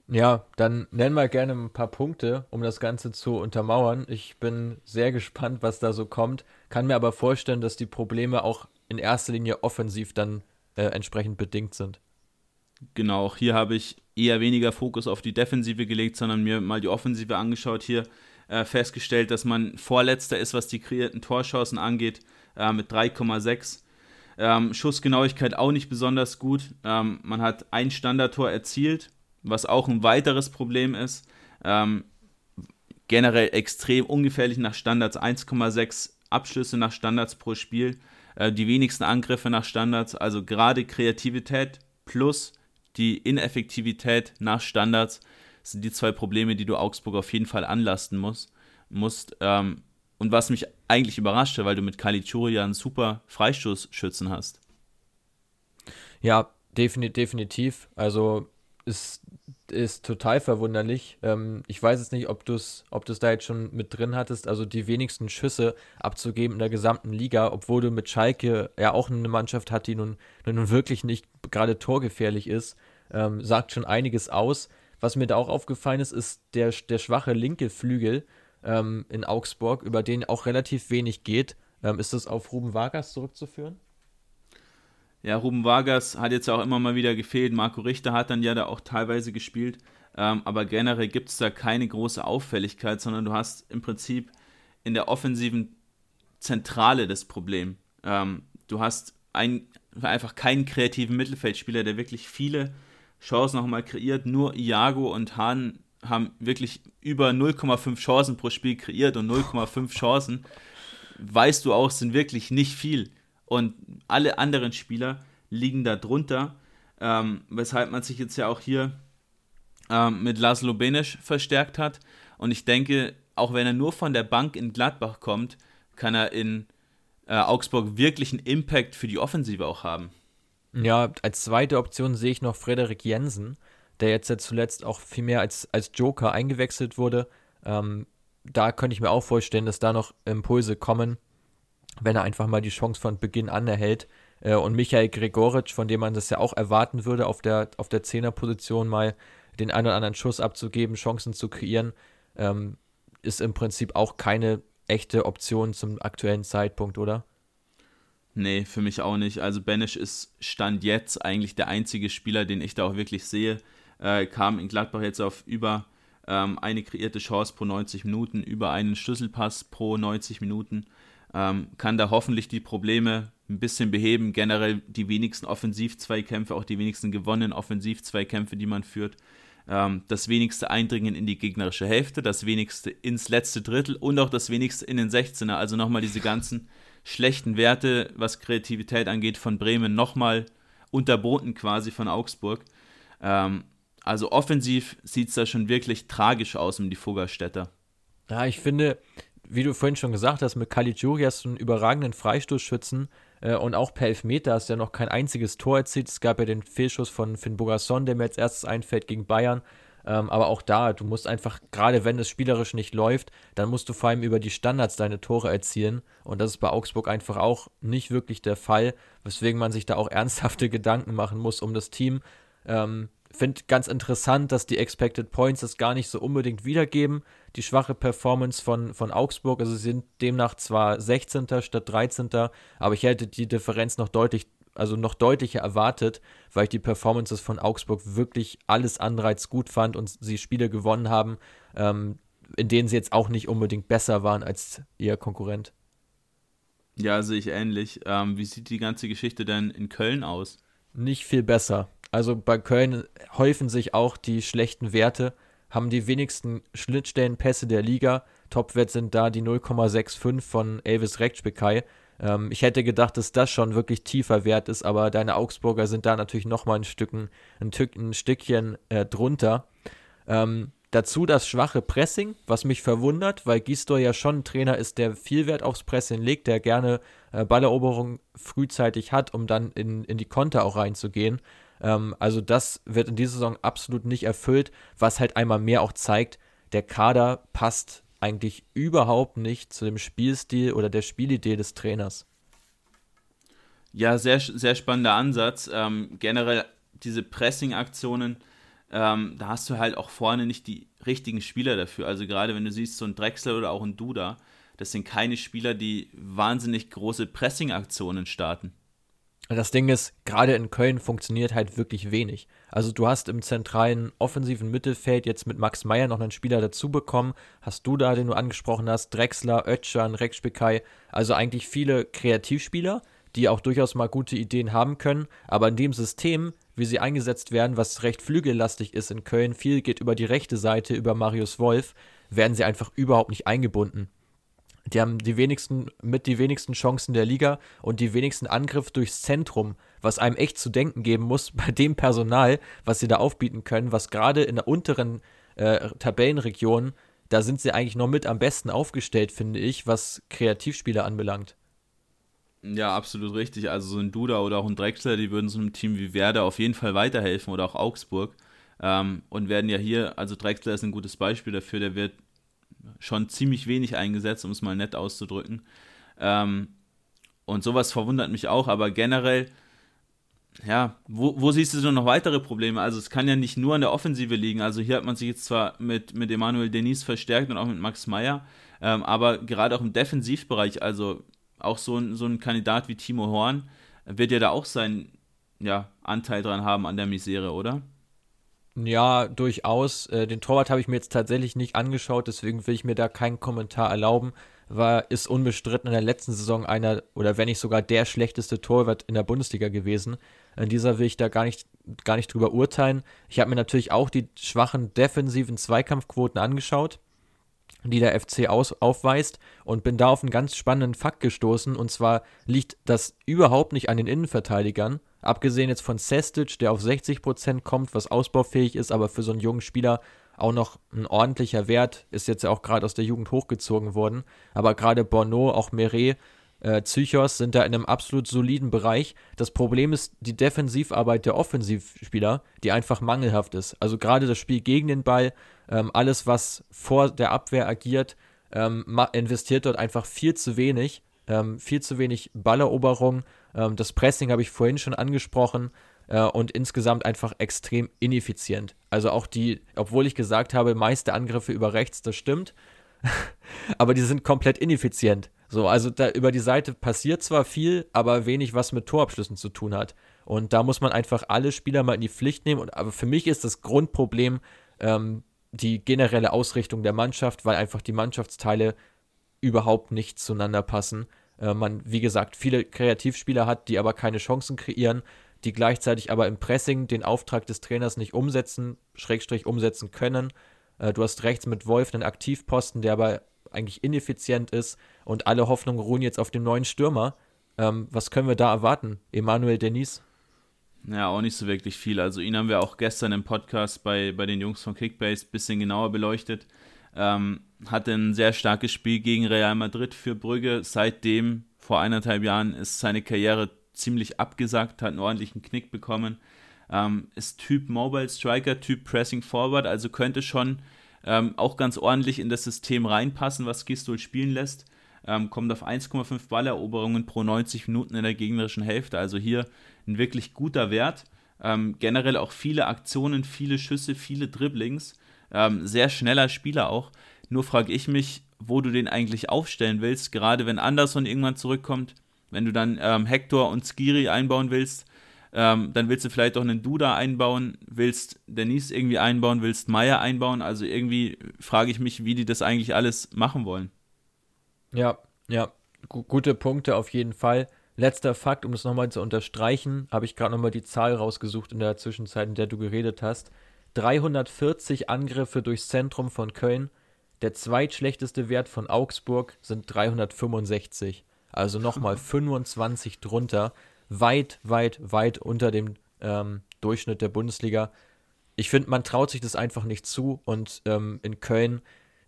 Ja, dann nennen wir gerne ein paar Punkte, um das Ganze zu untermauern. Ich bin sehr gespannt, was da so kommt, kann mir aber vorstellen, dass die Probleme auch in erster Linie offensiv dann äh, entsprechend bedingt sind. Genau, auch hier habe ich eher weniger Fokus auf die Defensive gelegt, sondern mir mal die Offensive angeschaut. Hier äh, festgestellt, dass man Vorletzter ist, was die kreierten Torschancen angeht, äh, mit 3,6. Ähm, Schussgenauigkeit auch nicht besonders gut. Ähm, man hat ein Standardtor erzielt was auch ein weiteres Problem ist. Ähm, generell extrem ungefährlich nach Standards, 1,6 Abschlüsse nach Standards pro Spiel, äh, die wenigsten Angriffe nach Standards, also gerade Kreativität plus die Ineffektivität nach Standards sind die zwei Probleme, die du Augsburg auf jeden Fall anlasten musst. musst ähm, und was mich eigentlich überraschte, weil du mit Kalichuri ja einen super Freistoßschützen hast. Ja, definitiv. Also ist, ist total verwunderlich. Ähm, ich weiß jetzt nicht, ob du es ob da jetzt schon mit drin hattest, also die wenigsten Schüsse abzugeben in der gesamten Liga, obwohl du mit Schalke ja auch eine Mannschaft hat, die nun, nun wirklich nicht gerade torgefährlich ist, ähm, sagt schon einiges aus. Was mir da auch aufgefallen ist, ist der, der schwache linke Flügel ähm, in Augsburg, über den auch relativ wenig geht. Ähm, ist das auf Ruben Vargas zurückzuführen? Ja, Ruben Vargas hat jetzt auch immer mal wieder gefehlt. Marco Richter hat dann ja da auch teilweise gespielt. Ähm, aber generell gibt es da keine große Auffälligkeit, sondern du hast im Prinzip in der offensiven Zentrale das Problem. Ähm, du hast ein, einfach keinen kreativen Mittelfeldspieler, der wirklich viele Chancen nochmal kreiert. Nur Iago und Hahn haben wirklich über 0,5 Chancen pro Spiel kreiert und 0,5 Chancen, weißt du auch, sind wirklich nicht viel und alle anderen Spieler liegen da drunter, ähm, weshalb man sich jetzt ja auch hier ähm, mit Laszlo Benesch verstärkt hat. Und ich denke, auch wenn er nur von der Bank in Gladbach kommt, kann er in äh, Augsburg wirklich einen Impact für die Offensive auch haben. Ja, als zweite Option sehe ich noch Frederik Jensen, der jetzt ja zuletzt auch viel mehr als, als Joker eingewechselt wurde. Ähm, da könnte ich mir auch vorstellen, dass da noch Impulse kommen wenn er einfach mal die Chance von Beginn an erhält. Äh, und Michael Gregoritsch, von dem man das ja auch erwarten würde, auf der, auf der Zehnerposition mal den einen oder anderen Schuss abzugeben, Chancen zu kreieren, ähm, ist im Prinzip auch keine echte Option zum aktuellen Zeitpunkt, oder? Nee, für mich auch nicht. Also Benisch ist Stand jetzt eigentlich der einzige Spieler, den ich da auch wirklich sehe. Äh, kam in Gladbach jetzt auf über ähm, eine kreierte Chance pro 90 Minuten, über einen Schlüsselpass pro 90 Minuten ähm, kann da hoffentlich die Probleme ein bisschen beheben. Generell die wenigsten Offensivzweikämpfe, auch die wenigsten gewonnenen Offensivzweikämpfe, die man führt. Ähm, das wenigste Eindringen in die gegnerische Hälfte, das wenigste ins letzte Drittel und auch das wenigste in den 16er. Also nochmal diese ganzen schlechten Werte, was Kreativität angeht, von Bremen nochmal unterboten quasi von Augsburg. Ähm, also offensiv sieht es da schon wirklich tragisch aus um die Fuggerstädter. Ja, ich finde, wie du vorhin schon gesagt hast, mit Caligiuri hast du einen überragenden Freistoßschützen äh, und auch per Elfmeter hast du ja noch kein einziges Tor erzielt. Es gab ja den Fehlschuss von Finn Bogasson, der mir als erstes einfällt gegen Bayern. Ähm, aber auch da, du musst einfach, gerade wenn es spielerisch nicht läuft, dann musst du vor allem über die Standards deine Tore erzielen. Und das ist bei Augsburg einfach auch nicht wirklich der Fall, weswegen man sich da auch ernsthafte Gedanken machen muss um das Team. Ähm, Finde ganz interessant, dass die Expected Points das gar nicht so unbedingt wiedergeben. Die schwache Performance von, von Augsburg, also sie sind demnach zwar 16. statt 13., aber ich hätte die Differenz noch deutlich, also noch deutlicher erwartet, weil ich die Performances von Augsburg wirklich alles als gut fand und sie Spiele gewonnen haben, ähm, in denen sie jetzt auch nicht unbedingt besser waren als ihr Konkurrent. Ja, sehe ich ähnlich. Ähm, wie sieht die ganze Geschichte denn in Köln aus? Nicht viel besser. Also bei Köln häufen sich auch die schlechten Werte, haben die wenigsten Schnittstellenpässe der Liga. Topwert sind da die 0,65 von Elvis Rechtsbekai. Ähm, ich hätte gedacht, dass das schon wirklich tiefer Wert ist, aber deine Augsburger sind da natürlich nochmal ein, ein, ein Stückchen äh, drunter. Ähm, dazu das schwache Pressing, was mich verwundert, weil Gisdor ja schon ein Trainer ist, der viel Wert aufs Pressing legt, der gerne äh, Balleroberung frühzeitig hat, um dann in, in die Konter auch reinzugehen. Ähm, also das wird in dieser Saison absolut nicht erfüllt, was halt einmal mehr auch zeigt, der Kader passt eigentlich überhaupt nicht zu dem Spielstil oder der Spielidee des Trainers. Ja, sehr, sehr spannender Ansatz. Ähm, generell diese Pressing-Aktionen, ähm, da hast du halt auch vorne nicht die richtigen Spieler dafür. Also gerade wenn du siehst, so ein Drechsler oder auch ein Duda, das sind keine Spieler, die wahnsinnig große Pressing-Aktionen starten. Das Ding ist, gerade in Köln funktioniert halt wirklich wenig. Also du hast im zentralen offensiven Mittelfeld jetzt mit Max Meyer noch einen Spieler dazu bekommen. Hast du da, den du angesprochen hast, Drexler, Ötschan, Rekspekay, also eigentlich viele Kreativspieler, die auch durchaus mal gute Ideen haben können. Aber in dem System, wie sie eingesetzt werden, was recht flügellastig ist in Köln, viel geht über die rechte Seite, über Marius Wolf, werden sie einfach überhaupt nicht eingebunden. Die haben die wenigsten, mit die wenigsten Chancen der Liga und die wenigsten Angriff durchs Zentrum, was einem echt zu denken geben muss bei dem Personal, was sie da aufbieten können, was gerade in der unteren äh, Tabellenregion, da sind sie eigentlich noch mit am besten aufgestellt, finde ich, was Kreativspieler anbelangt. Ja, absolut richtig. Also so ein Duda oder auch ein Drexler, die würden so einem Team wie Werder auf jeden Fall weiterhelfen oder auch Augsburg. Ähm, und werden ja hier, also Drexler ist ein gutes Beispiel dafür, der wird schon ziemlich wenig eingesetzt, um es mal nett auszudrücken. Ähm, und sowas verwundert mich auch, aber generell, ja, wo, wo siehst du denn noch weitere Probleme? Also es kann ja nicht nur an der Offensive liegen. Also hier hat man sich jetzt zwar mit, mit Emmanuel Denis verstärkt und auch mit Max Meyer, ähm, aber gerade auch im Defensivbereich, also auch so ein, so ein Kandidat wie Timo Horn, wird ja da auch seinen ja, Anteil dran haben an der Misere, oder? Ja, durchaus. Äh, den Torwart habe ich mir jetzt tatsächlich nicht angeschaut, deswegen will ich mir da keinen Kommentar erlauben. War, ist unbestritten in der letzten Saison einer oder wenn nicht sogar der schlechteste Torwart in der Bundesliga gewesen. In dieser will ich da gar nicht, gar nicht drüber urteilen. Ich habe mir natürlich auch die schwachen defensiven Zweikampfquoten angeschaut, die der FC aus, aufweist und bin da auf einen ganz spannenden Fakt gestoßen. Und zwar liegt das überhaupt nicht an den Innenverteidigern, Abgesehen jetzt von Sestic, der auf 60% kommt, was ausbaufähig ist, aber für so einen jungen Spieler auch noch ein ordentlicher Wert, ist jetzt ja auch gerade aus der Jugend hochgezogen worden. Aber gerade Bono, auch Meret, äh, Psychos sind da in einem absolut soliden Bereich. Das Problem ist die Defensivarbeit der Offensivspieler, die einfach mangelhaft ist. Also gerade das Spiel gegen den Ball, ähm, alles, was vor der Abwehr agiert, ähm, investiert dort einfach viel zu wenig. Ähm, viel zu wenig Balleroberung ähm, das Pressing habe ich vorhin schon angesprochen äh, und insgesamt einfach extrem ineffizient. Also auch die, obwohl ich gesagt habe, meiste Angriffe über rechts, das stimmt, aber die sind komplett ineffizient. So, also da über die Seite passiert zwar viel, aber wenig, was mit Torabschlüssen zu tun hat. Und da muss man einfach alle Spieler mal in die Pflicht nehmen. Und, aber für mich ist das Grundproblem ähm, die generelle Ausrichtung der Mannschaft, weil einfach die Mannschaftsteile überhaupt nicht zueinander passen äh, man, wie gesagt, viele Kreativspieler hat, die aber keine Chancen kreieren, die gleichzeitig aber im Pressing den Auftrag des Trainers nicht umsetzen, Schrägstrich umsetzen können. Äh, du hast rechts mit Wolf einen Aktivposten, der aber eigentlich ineffizient ist und alle Hoffnungen ruhen jetzt auf dem neuen Stürmer. Ähm, was können wir da erwarten? Emanuel Denis? Ja, auch nicht so wirklich viel. Also ihn haben wir auch gestern im Podcast bei, bei den Jungs von Kickbase ein bisschen genauer beleuchtet. Ähm, hatte ein sehr starkes Spiel gegen Real Madrid für Brügge. Seitdem, vor eineinhalb Jahren, ist seine Karriere ziemlich abgesackt, hat einen ordentlichen Knick bekommen. Ähm, ist Typ Mobile Striker, Typ Pressing Forward, also könnte schon ähm, auch ganz ordentlich in das System reinpassen, was Gistol spielen lässt. Ähm, kommt auf 1,5 Balleroberungen pro 90 Minuten in der gegnerischen Hälfte, also hier ein wirklich guter Wert. Ähm, generell auch viele Aktionen, viele Schüsse, viele Dribblings. Ähm, sehr schneller Spieler auch. Nur frage ich mich, wo du den eigentlich aufstellen willst, gerade wenn Anderson irgendwann zurückkommt. Wenn du dann ähm, Hector und Skiri einbauen willst, ähm, dann willst du vielleicht auch einen Duda einbauen, willst Denise irgendwie einbauen, willst Meier einbauen. Also irgendwie frage ich mich, wie die das eigentlich alles machen wollen. Ja, ja, G gute Punkte auf jeden Fall. Letzter Fakt, um es nochmal zu unterstreichen, habe ich gerade nochmal die Zahl rausgesucht in der Zwischenzeit, in der du geredet hast. 340 Angriffe durchs Zentrum von Köln. Der zweitschlechteste Wert von Augsburg sind 365. Also nochmal 25 drunter weit, weit, weit unter dem ähm, Durchschnitt der Bundesliga. Ich finde, man traut sich das einfach nicht zu und ähm, in Köln,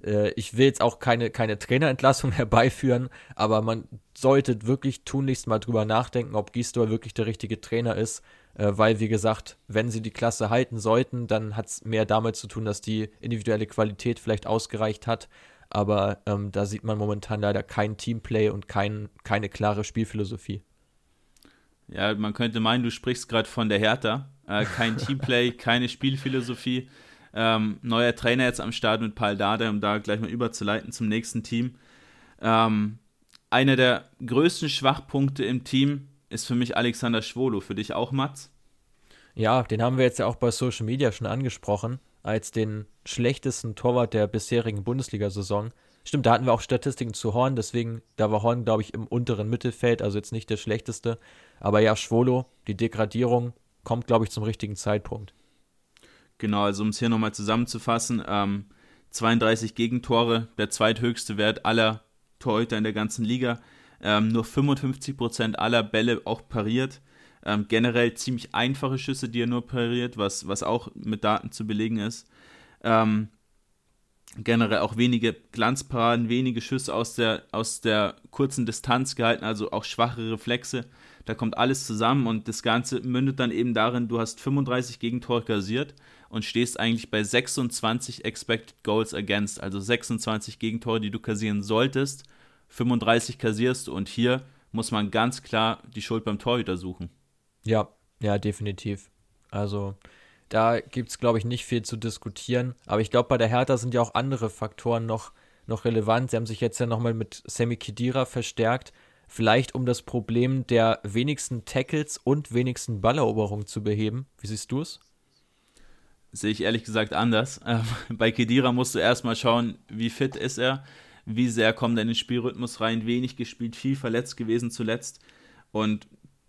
äh, ich will jetzt auch keine, keine Trainerentlassung herbeiführen, aber man sollte wirklich tunlichst mal drüber nachdenken, ob Gisdol wirklich der richtige Trainer ist, äh, weil, wie gesagt, wenn sie die Klasse halten sollten, dann hat es mehr damit zu tun, dass die individuelle Qualität vielleicht ausgereicht hat. Aber ähm, da sieht man momentan leider kein Teamplay und kein, keine klare Spielphilosophie. Ja, man könnte meinen, du sprichst gerade von der Hertha. Äh, kein Teamplay, keine Spielphilosophie. Ähm, neuer Trainer jetzt am Start mit Paul Dada, um da gleich mal überzuleiten zum nächsten Team. Ähm, einer der größten Schwachpunkte im Team ist für mich Alexander Schwolo. Für dich auch, Mats? Ja, den haben wir jetzt ja auch bei Social Media schon angesprochen, als den schlechtesten Torwart der bisherigen Bundesliga-Saison. Stimmt, da hatten wir auch Statistiken zu Horn, deswegen, da war Horn, glaube ich, im unteren Mittelfeld, also jetzt nicht der schlechteste. Aber ja, Schwolo, die Degradierung kommt, glaube ich, zum richtigen Zeitpunkt. Genau, also um es hier nochmal zusammenzufassen, ähm, 32 Gegentore, der zweithöchste Wert aller Torhüter in der ganzen Liga. Ähm, nur 55% aller Bälle auch pariert. Ähm, generell ziemlich einfache Schüsse, die er nur pariert, was, was auch mit Daten zu belegen ist. Ähm, generell auch wenige Glanzparaden, wenige Schüsse aus der, aus der kurzen Distanz gehalten, also auch schwache Reflexe. Da kommt alles zusammen und das Ganze mündet dann eben darin, du hast 35 Gegentore kassiert und stehst eigentlich bei 26 Expected Goals Against, also 26 Gegentore, die du kassieren solltest. 35 kassierst und hier muss man ganz klar die Schuld beim Torhüter suchen. Ja, ja, definitiv. Also da gibt es, glaube ich, nicht viel zu diskutieren. Aber ich glaube, bei der Hertha sind ja auch andere Faktoren noch, noch relevant. Sie haben sich jetzt ja nochmal mit Semi Kidira verstärkt. Vielleicht um das Problem der wenigsten Tackles und wenigsten Balleroberungen zu beheben. Wie siehst du es? Sehe ich ehrlich gesagt anders. Ähm, bei Kedira musst du erstmal schauen, wie fit ist er, wie sehr kommt er in den Spielrhythmus rein, wenig gespielt, viel verletzt gewesen zuletzt. Und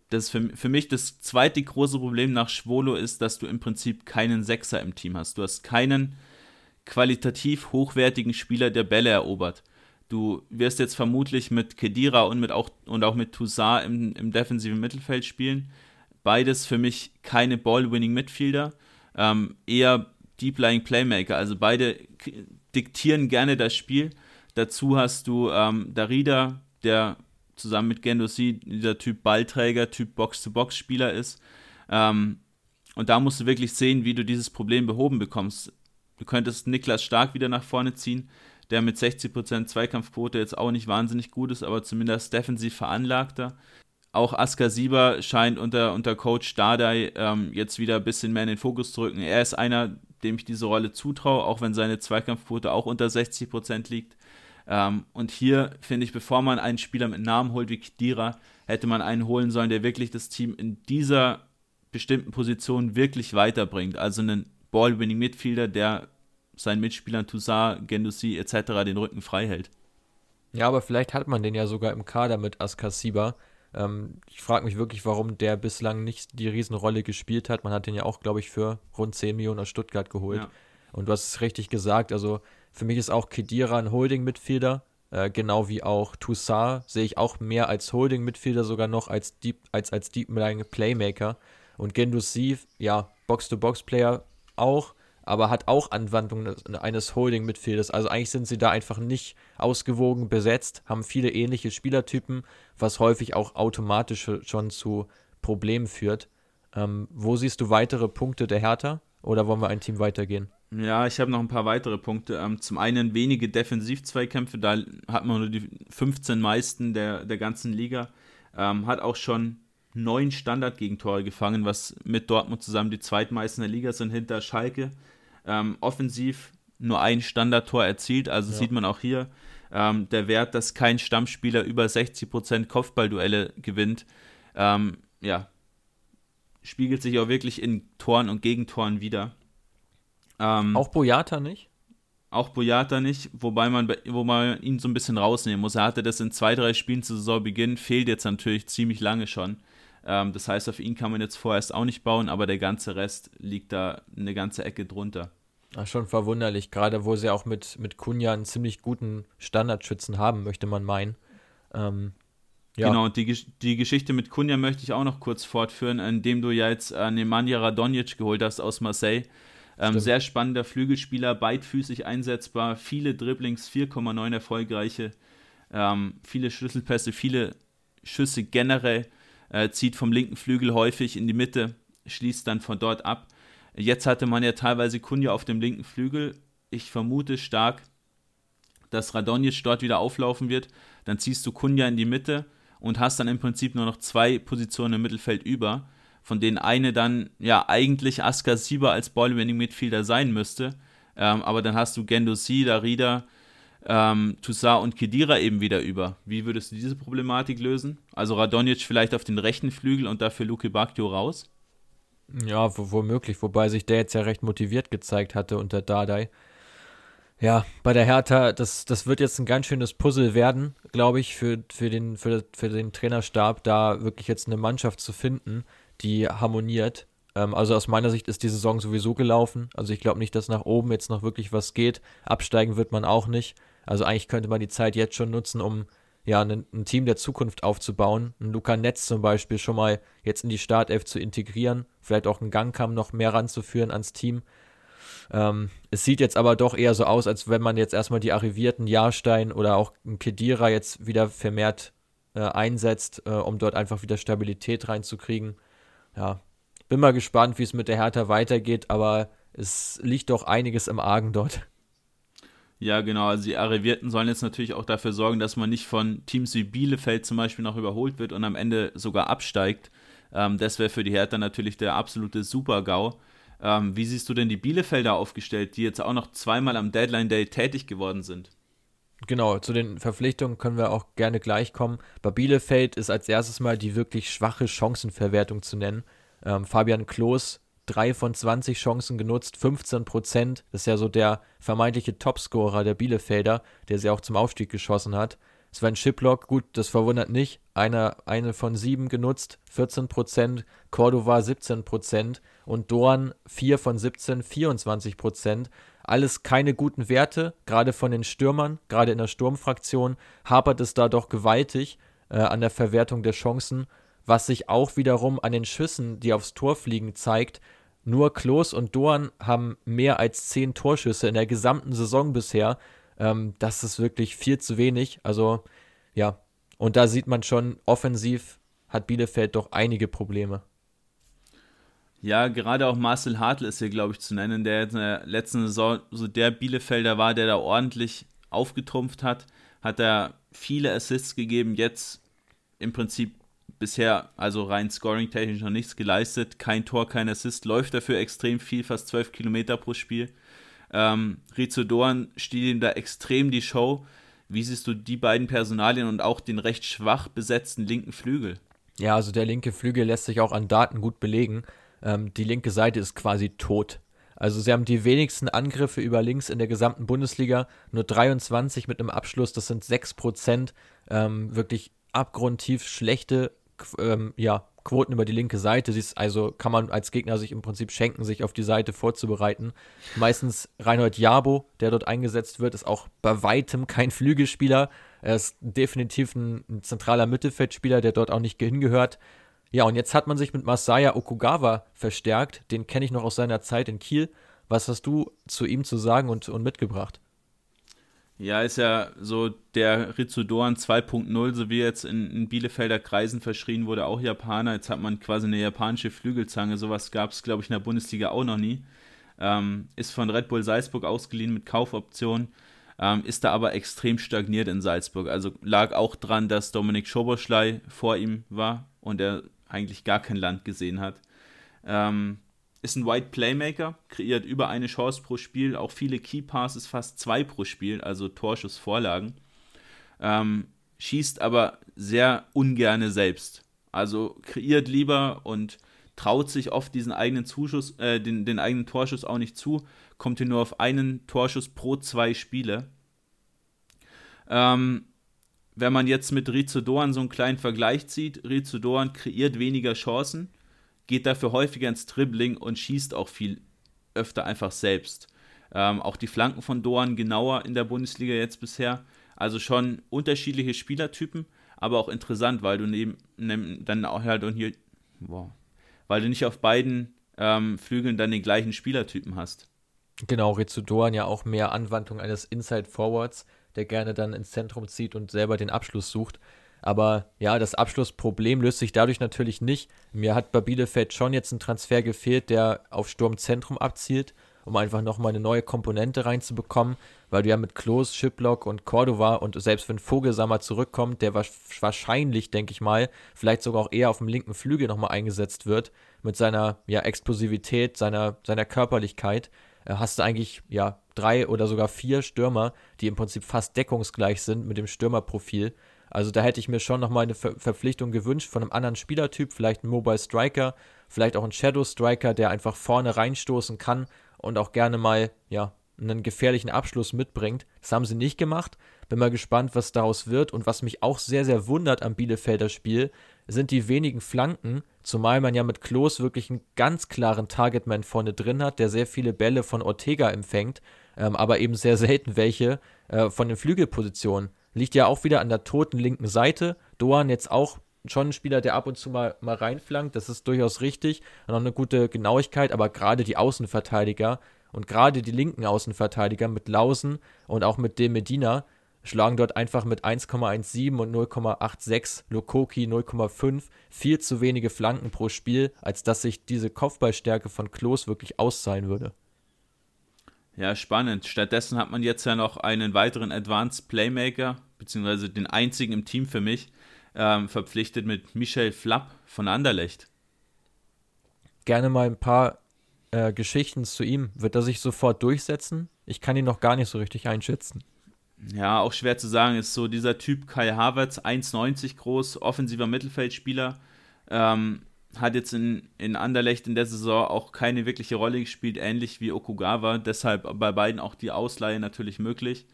das für, für mich das zweite große Problem nach Schwolo ist, dass du im Prinzip keinen Sechser im Team hast. Du hast keinen qualitativ hochwertigen Spieler, der Bälle erobert. Du wirst jetzt vermutlich mit Kedira und, mit auch, und auch mit Toussaint im, im defensiven Mittelfeld spielen. Beides für mich keine Ball-Winning-Midfielder, ähm, eher Deep-Lying Playmaker. Also beide diktieren gerne das Spiel. Dazu hast du ähm, Darida, der zusammen mit Gendouzi dieser Typ Ballträger, Typ Box-to-Box-Spieler ist. Ähm, und da musst du wirklich sehen, wie du dieses Problem behoben bekommst. Du könntest Niklas Stark wieder nach vorne ziehen, der mit 60% Zweikampfquote jetzt auch nicht wahnsinnig gut ist, aber zumindest defensiv veranlagter. Auch Askar Sieber scheint unter, unter Coach Dardai ähm, jetzt wieder ein bisschen mehr in den Fokus zu rücken. Er ist einer, dem ich diese Rolle zutraue, auch wenn seine Zweikampfquote auch unter 60% liegt. Ähm, und hier finde ich, bevor man einen Spieler mit Namen holt wie Kidira, hätte man einen holen sollen, der wirklich das Team in dieser bestimmten Position wirklich weiterbringt. Also einen Ball-Winning-Midfielder, der seinen Mitspielern Toussaint, Gendouzi etc. den Rücken frei hält. Ja, aber vielleicht hat man den ja sogar im Kader mit Askasiba. Ähm, ich frage mich wirklich, warum der bislang nicht die Riesenrolle gespielt hat. Man hat den ja auch, glaube ich, für rund 10 Millionen aus Stuttgart geholt. Ja. Und du hast es richtig gesagt, also für mich ist auch Kedira ein Holding-Midfielder, äh, genau wie auch Toussaint sehe ich auch mehr als Holding-Midfielder sogar noch als Deep, als, als Deep Playmaker. Und Gendouzi, ja, Box-to-Box-Player auch, aber hat auch Anwandlungen eines Holding-Midfielders. Also eigentlich sind sie da einfach nicht ausgewogen besetzt, haben viele ähnliche Spielertypen, was häufig auch automatisch schon zu Problemen führt. Ähm, wo siehst du weitere Punkte der Hertha oder wollen wir ein Team weitergehen? Ja, ich habe noch ein paar weitere Punkte. Ähm, zum einen wenige Defensivzweikämpfe, da hat man nur die 15 meisten der, der ganzen Liga. Ähm, hat auch schon neun Standardgegentore gefangen, was mit Dortmund zusammen die zweitmeisten der Liga sind hinter Schalke. Ähm, offensiv nur ein Standardtor erzielt, also ja. sieht man auch hier ähm, der Wert, dass kein Stammspieler über 60% Kopfballduelle gewinnt. Ähm, ja, spiegelt sich auch wirklich in Toren und Gegentoren wieder. Ähm, auch Boyata nicht? Auch Boyata nicht, wobei man, wo man ihn so ein bisschen rausnehmen muss. Er hatte das in zwei, drei Spielen zu Saisonbeginn, fehlt jetzt natürlich ziemlich lange schon. Ähm, das heißt, auf ihn kann man jetzt vorerst auch nicht bauen, aber der ganze Rest liegt da eine ganze Ecke drunter. Ach, schon verwunderlich, gerade wo sie auch mit, mit Kunja einen ziemlich guten Standardschützen haben, möchte man meinen. Ähm, ja. Genau, und die, die Geschichte mit Kunja möchte ich auch noch kurz fortführen, indem du ja jetzt äh, Nemanja Radonjic geholt hast aus Marseille. Ähm, sehr spannender Flügelspieler, beidfüßig einsetzbar, viele Dribblings, 4,9 erfolgreiche, ähm, viele Schlüsselpässe, viele Schüsse generell, äh, zieht vom linken Flügel häufig in die Mitte, schließt dann von dort ab. Jetzt hatte man ja teilweise Kunja auf dem linken Flügel. Ich vermute stark, dass Radonjic dort wieder auflaufen wird. Dann ziehst du Kunja in die Mitte und hast dann im Prinzip nur noch zwei Positionen im Mittelfeld über von denen eine dann ja eigentlich Askar Sieber als Ball-Winning Midfielder sein müsste. Ähm, aber dann hast du Gendosi, Darida, ähm, Toussaint und Kedira eben wieder über. Wie würdest du diese Problematik lösen? Also Radonjic vielleicht auf den rechten Flügel und dafür Luke Bacchio raus? Ja, womöglich, wobei sich der jetzt ja recht motiviert gezeigt hatte unter Dardai. Ja, bei der Hertha, das, das wird jetzt ein ganz schönes Puzzle werden, glaube ich, für, für, den, für, für den Trainerstab, da wirklich jetzt eine Mannschaft zu finden, die harmoniert. Ähm, also aus meiner Sicht ist die Saison sowieso gelaufen. Also ich glaube nicht, dass nach oben jetzt noch wirklich was geht. Absteigen wird man auch nicht. Also eigentlich könnte man die Zeit jetzt schon nutzen, um ja, ein, ein Team der Zukunft aufzubauen. Ein Luca Netz zum Beispiel schon mal jetzt in die Startelf zu integrieren. Vielleicht auch einen Gangkamm noch mehr ranzuführen ans Team. Ähm, es sieht jetzt aber doch eher so aus, als wenn man jetzt erstmal die arrivierten Jahrstein oder auch ein Kedira jetzt wieder vermehrt äh, einsetzt, äh, um dort einfach wieder Stabilität reinzukriegen ja, bin mal gespannt, wie es mit der Hertha weitergeht, aber es liegt doch einiges im Argen dort. Ja, genau. Also die Arrivierten sollen jetzt natürlich auch dafür sorgen, dass man nicht von Teams wie Bielefeld zum Beispiel noch überholt wird und am Ende sogar absteigt. Ähm, das wäre für die Hertha natürlich der absolute Super-GAU. Ähm, wie siehst du denn die Bielefelder aufgestellt, die jetzt auch noch zweimal am Deadline Day tätig geworden sind? Genau, zu den Verpflichtungen können wir auch gerne gleich kommen. Bei Bielefeld ist als erstes mal die wirklich schwache Chancenverwertung zu nennen. Ähm, Fabian Klos, drei von 20 Chancen genutzt, 15 Prozent. Das ist ja so der vermeintliche Topscorer der Bielefelder, der sie auch zum Aufstieg geschossen hat. Sven Schiplock, gut, das verwundert nicht. Eine, eine von sieben genutzt, 14 Prozent. Cordova 17 Prozent. Und Dorn 4 von 17, 24 Prozent. Alles keine guten Werte, gerade von den Stürmern, gerade in der Sturmfraktion hapert es da doch gewaltig äh, an der Verwertung der Chancen, was sich auch wiederum an den Schüssen, die aufs Tor fliegen, zeigt. Nur Klos und Dorn haben mehr als zehn Torschüsse in der gesamten Saison bisher. Ähm, das ist wirklich viel zu wenig. Also, ja. Und da sieht man schon, offensiv hat Bielefeld doch einige Probleme. Ja, gerade auch Marcel Hartl ist hier, glaube ich, zu nennen, der in der letzten Saison so der Bielefelder war, der da ordentlich aufgetrumpft hat. Hat er viele Assists gegeben, jetzt im Prinzip bisher, also rein scoring-technisch noch nichts geleistet. Kein Tor, kein Assist, läuft dafür extrem viel, fast 12 Kilometer pro Spiel. Ähm, Rizzo Dorn stiehlt ihm da extrem die Show. Wie siehst du die beiden Personalien und auch den recht schwach besetzten linken Flügel? Ja, also der linke Flügel lässt sich auch an Daten gut belegen. Ähm, die linke Seite ist quasi tot. Also sie haben die wenigsten Angriffe über links in der gesamten Bundesliga, nur 23 mit einem Abschluss, das sind 6 Prozent. Ähm, wirklich abgrundtief schlechte ähm, ja, Quoten über die linke Seite. Also kann man als Gegner sich im Prinzip schenken, sich auf die Seite vorzubereiten. Meistens Reinhold Jabo, der dort eingesetzt wird, ist auch bei weitem kein Flügelspieler. Er ist definitiv ein, ein zentraler Mittelfeldspieler, der dort auch nicht hingehört. Ja, und jetzt hat man sich mit Masaya Okugawa verstärkt. Den kenne ich noch aus seiner Zeit in Kiel. Was hast du zu ihm zu sagen und, und mitgebracht? Ja, ist ja so der Ritsudoran 2.0, so wie jetzt in, in, Bielefelder Kreisen verschrien wurde, auch Japaner. Jetzt hat man quasi eine japanische Flügelzange. Sowas gab es, glaube ich, in der Bundesliga auch noch nie. Ähm, ist von Red Bull Salzburg ausgeliehen mit Kaufoption. Ähm, ist da aber extrem stagniert in Salzburg. Also lag auch dran, dass Dominik Schoboschlei vor ihm war und er eigentlich gar kein Land gesehen hat. Ähm, ist ein White Playmaker, kreiert über eine Chance pro Spiel, auch viele Key Passes, fast zwei pro Spiel, also Torschussvorlagen. Ähm, schießt aber sehr ungerne selbst. Also kreiert lieber und traut sich oft diesen eigenen Zuschuss, äh, den, den eigenen Torschuss auch nicht zu, kommt hier nur auf einen Torschuss pro zwei Spiele. Ähm, wenn man jetzt mit Rizu Doan so einen kleinen Vergleich zieht, Rizu Doan kreiert weniger Chancen, geht dafür häufiger ins Dribbling und schießt auch viel öfter einfach selbst. Ähm, auch die Flanken von Doan genauer in der Bundesliga jetzt bisher. Also schon unterschiedliche Spielertypen, aber auch interessant, weil du neben, neben dann auch halt und hier, wow, weil du nicht auf beiden ähm, Flügeln dann den gleichen Spielertypen hast. Genau, Rizu Doan ja auch mehr Anwandlung eines Inside Forwards, der gerne dann ins Zentrum zieht und selber den Abschluss sucht. Aber ja, das Abschlussproblem löst sich dadurch natürlich nicht. Mir hat bei Bielefeld schon jetzt ein Transfer gefehlt, der auf Sturmzentrum abzielt, um einfach nochmal eine neue Komponente reinzubekommen, weil du ja mit Klos, Schiplock und Cordova und selbst wenn Vogelsammer zurückkommt, der wahrscheinlich, denke ich mal, vielleicht sogar auch eher auf dem linken Flügel nochmal eingesetzt wird, mit seiner ja, Explosivität, seiner, seiner Körperlichkeit, äh, hast du eigentlich ja drei oder sogar vier Stürmer, die im Prinzip fast deckungsgleich sind mit dem Stürmerprofil. Also da hätte ich mir schon nochmal eine Ver Verpflichtung gewünscht von einem anderen Spielertyp, vielleicht ein Mobile Striker, vielleicht auch ein Shadow Striker, der einfach vorne reinstoßen kann und auch gerne mal, ja, einen gefährlichen Abschluss mitbringt. Das haben sie nicht gemacht. Bin mal gespannt, was daraus wird. Und was mich auch sehr, sehr wundert am Bielefelder Spiel, sind die wenigen Flanken, zumal man ja mit Klos wirklich einen ganz klaren Targetman vorne drin hat, der sehr viele Bälle von Ortega empfängt, ähm, aber eben sehr selten welche äh, von den Flügelpositionen. Liegt ja auch wieder an der toten linken Seite. Doan jetzt auch schon ein Spieler, der ab und zu mal, mal reinflankt. Das ist durchaus richtig. Und auch eine gute Genauigkeit, aber gerade die Außenverteidiger und gerade die linken Außenverteidiger mit Lausen und auch mit dem Medina schlagen dort einfach mit 1,17 und 0,86, Lokoki 0,5 viel zu wenige Flanken pro Spiel, als dass sich diese Kopfballstärke von Klos wirklich auszahlen würde. Ja, spannend. Stattdessen hat man jetzt ja noch einen weiteren Advanced Playmaker, beziehungsweise den einzigen im Team für mich, ähm, verpflichtet mit Michel Flapp von Anderlecht. Gerne mal ein paar äh, Geschichten zu ihm. Wird er sich sofort durchsetzen? Ich kann ihn noch gar nicht so richtig einschätzen. Ja, auch schwer zu sagen. Ist so dieser Typ Kai Havertz, 1,90 groß, offensiver Mittelfeldspieler. Ähm, hat jetzt in, in Anderlecht in der Saison auch keine wirkliche Rolle gespielt, ähnlich wie Okugawa. Deshalb bei beiden auch die Ausleihe natürlich möglich.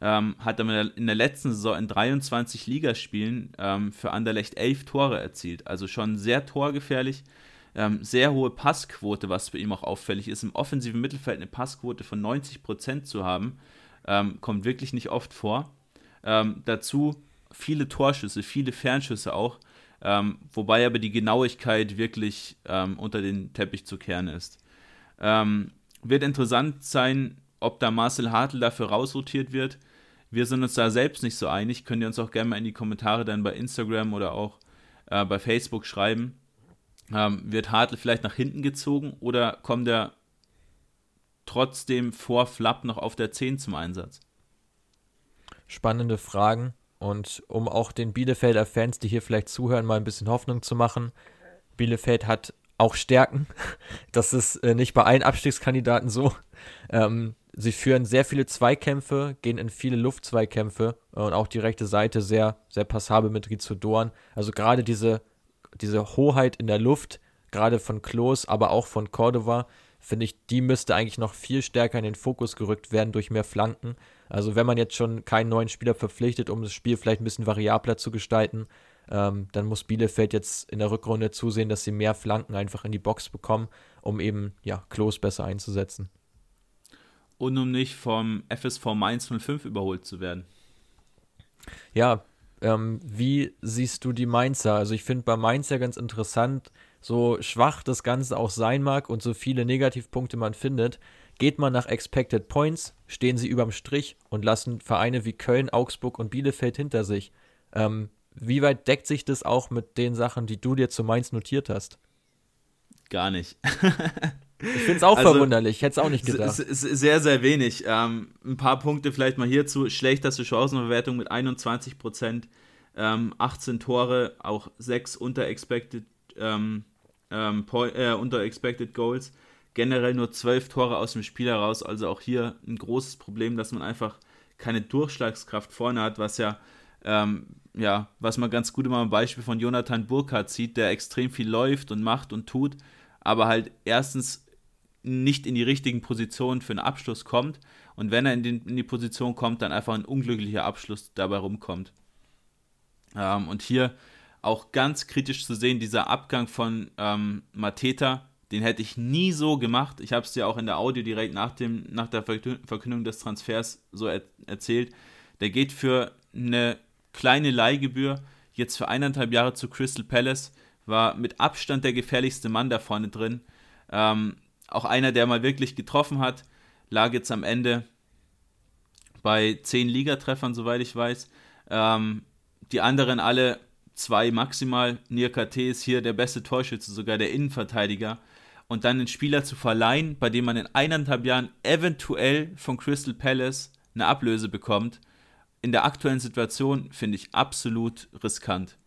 Ähm, hat aber in der letzten Saison in 23 Ligaspielen ähm, für Anderlecht 11 Tore erzielt. Also schon sehr torgefährlich. Ähm, sehr hohe Passquote, was bei ihm auch auffällig ist. Im offensiven Mittelfeld eine Passquote von 90% zu haben, ähm, kommt wirklich nicht oft vor. Ähm, dazu viele Torschüsse, viele Fernschüsse auch ähm, wobei aber die Genauigkeit wirklich ähm, unter den Teppich zu kehren ist. Ähm, wird interessant sein, ob da Marcel Hartl dafür rausrotiert wird. Wir sind uns da selbst nicht so einig. Könnt ihr uns auch gerne mal in die Kommentare dann bei Instagram oder auch äh, bei Facebook schreiben. Ähm, wird Hartl vielleicht nach hinten gezogen oder kommt er trotzdem vor Flapp noch auf der 10 zum Einsatz? Spannende Fragen. Und um auch den Bielefelder Fans, die hier vielleicht zuhören, mal ein bisschen Hoffnung zu machen, Bielefeld hat auch Stärken. Das ist äh, nicht bei allen Abstiegskandidaten so. Ähm, sie führen sehr viele Zweikämpfe, gehen in viele Luftzweikämpfe und auch die rechte Seite sehr, sehr passabel mit Rizzo Dorn. Also gerade diese, diese Hoheit in der Luft, gerade von Klos, aber auch von Cordova, finde ich, die müsste eigentlich noch viel stärker in den Fokus gerückt werden durch mehr Flanken. Also wenn man jetzt schon keinen neuen Spieler verpflichtet, um das Spiel vielleicht ein bisschen variabler zu gestalten, ähm, dann muss Bielefeld jetzt in der Rückrunde zusehen, dass sie mehr Flanken einfach in die Box bekommen, um eben ja Klos besser einzusetzen. Und um nicht vom FSV Mainz 05 überholt zu werden. Ja, ähm, wie siehst du die Mainzer? Also ich finde bei Mainz ja ganz interessant, so schwach das Ganze auch sein mag und so viele Negativpunkte man findet, Geht man nach Expected Points, stehen sie überm Strich und lassen Vereine wie Köln, Augsburg und Bielefeld hinter sich. Ähm, wie weit deckt sich das auch mit den Sachen, die du dir zu Mainz notiert hast? Gar nicht. ich finde es auch also, verwunderlich, ich hätte es auch nicht gedacht. Sehr, sehr wenig. Ähm, ein paar Punkte vielleicht mal hierzu. Schlechteste Chancenverwertung mit 21 Prozent, ähm, 18 Tore, auch 6 unter Expected, ähm, ähm äh, unter expected Goals. Generell nur 12 Tore aus dem Spiel heraus. Also auch hier ein großes Problem, dass man einfach keine Durchschlagskraft vorne hat, was ja ähm, ja, was man ganz gut immer am Beispiel von Jonathan Burkhardt sieht, der extrem viel läuft und macht und tut, aber halt erstens nicht in die richtigen Positionen für einen Abschluss kommt und wenn er in, den, in die Position kommt, dann einfach ein unglücklicher Abschluss dabei rumkommt. Ähm, und hier auch ganz kritisch zu sehen, dieser Abgang von ähm, Mateta, den hätte ich nie so gemacht. Ich habe es dir auch in der Audio direkt nach, dem, nach der Verkündung des Transfers so er erzählt. Der geht für eine kleine Leihgebühr, jetzt für eineinhalb Jahre zu Crystal Palace, war mit Abstand der gefährlichste Mann da vorne drin. Ähm, auch einer, der mal wirklich getroffen hat, lag jetzt am Ende bei zehn Ligatreffern, soweit ich weiß. Ähm, die anderen alle zwei maximal. Nir KT ist hier der beste Torschütze, sogar der Innenverteidiger. Und dann einen Spieler zu verleihen, bei dem man in eineinhalb Jahren eventuell von Crystal Palace eine Ablöse bekommt, in der aktuellen Situation finde ich absolut riskant.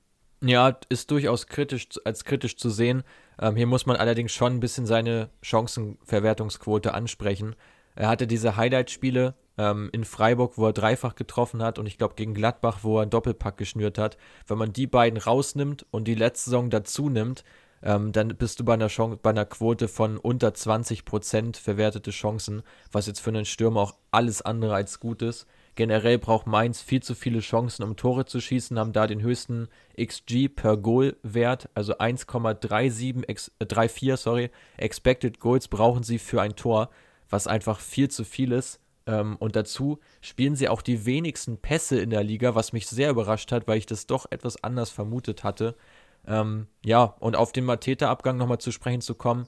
Ja, ist durchaus kritisch als kritisch zu sehen. Ähm, hier muss man allerdings schon ein bisschen seine Chancenverwertungsquote ansprechen. Er hatte diese Highlight-Spiele ähm, in Freiburg, wo er dreifach getroffen hat und ich glaube gegen Gladbach, wo er einen Doppelpack geschnürt hat. Wenn man die beiden rausnimmt und die letzte Saison dazu nimmt, ähm, dann bist du bei einer, Chance, bei einer Quote von unter 20% verwertete Chancen, was jetzt für einen Stürmer auch alles andere als gut ist. Generell braucht Mainz viel zu viele Chancen, um Tore zu schießen, haben da den höchsten XG per Goal-Wert, also 1,37, äh, 34, sorry, Expected Goals brauchen sie für ein Tor, was einfach viel zu viel ist. Ähm, und dazu spielen sie auch die wenigsten Pässe in der Liga, was mich sehr überrascht hat, weil ich das doch etwas anders vermutet hatte. Ähm, ja, und auf den Mateta-Abgang nochmal zu sprechen zu kommen.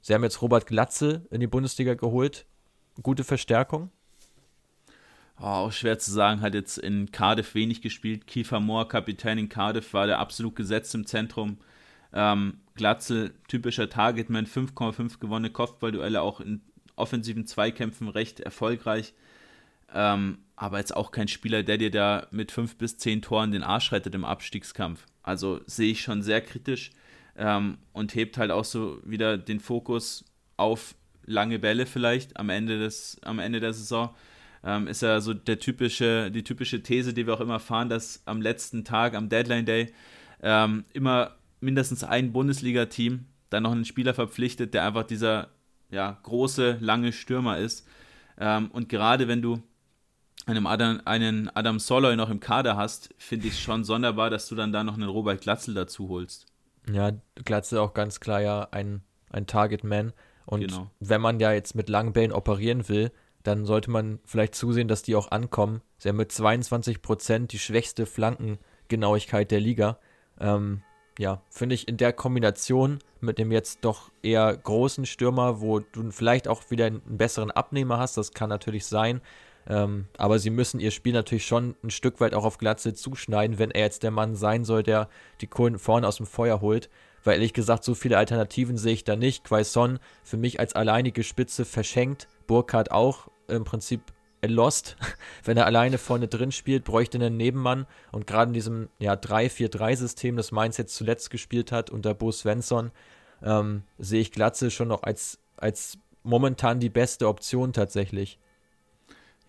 Sie haben jetzt Robert Glatze in die Bundesliga geholt. Gute Verstärkung. Oh, auch schwer zu sagen, hat jetzt in Cardiff wenig gespielt. Kiefer Moore, Kapitän in Cardiff, war der absolut gesetzt im Zentrum. Ähm, Glatzel, typischer Targetman, 5,5 gewonnene Kopfballduelle, auch in offensiven Zweikämpfen recht erfolgreich. Ähm, aber jetzt auch kein Spieler, der dir da mit 5 bis 10 Toren den Arsch rettet im Abstiegskampf. Also sehe ich schon sehr kritisch ähm, und hebt halt auch so wieder den Fokus auf lange Bälle vielleicht am Ende, des, am Ende der Saison ähm, ist ja so der typische, die typische These, die wir auch immer fahren, dass am letzten Tag, am Deadline Day, ähm, immer mindestens ein Bundesliga-Team dann noch einen Spieler verpflichtet, der einfach dieser ja, große, lange Stürmer ist. Ähm, und gerade wenn du einen Adam, einen Adam Soloy noch im Kader hast, finde ich es schon sonderbar, dass du dann da noch einen Robert Glatzel dazu holst. Ja, Glatzel auch ganz klar ja ein, ein Target-Man. Und genau. wenn man ja jetzt mit langen Bällen operieren will, dann sollte man vielleicht zusehen, dass die auch ankommen. Sie haben mit 22 Prozent die schwächste Flankengenauigkeit der Liga. Ähm, ja, finde ich in der Kombination mit dem jetzt doch eher großen Stürmer, wo du vielleicht auch wieder einen besseren Abnehmer hast, das kann natürlich sein. Ähm, aber sie müssen ihr Spiel natürlich schon ein Stück weit auch auf Glatze zuschneiden, wenn er jetzt der Mann sein soll, der die Kohlen vorne aus dem Feuer holt. Weil ehrlich gesagt, so viele Alternativen sehe ich da nicht. Quaison für mich als alleinige Spitze verschenkt. Burkhardt auch im Prinzip lost. Wenn er alleine vorne drin spielt, bräuchte er einen Nebenmann. Und gerade in diesem ja, 3-4-3-System, das Mainz jetzt zuletzt gespielt hat, unter Bo Svensson, ähm, sehe ich Glatze schon noch als, als momentan die beste Option tatsächlich.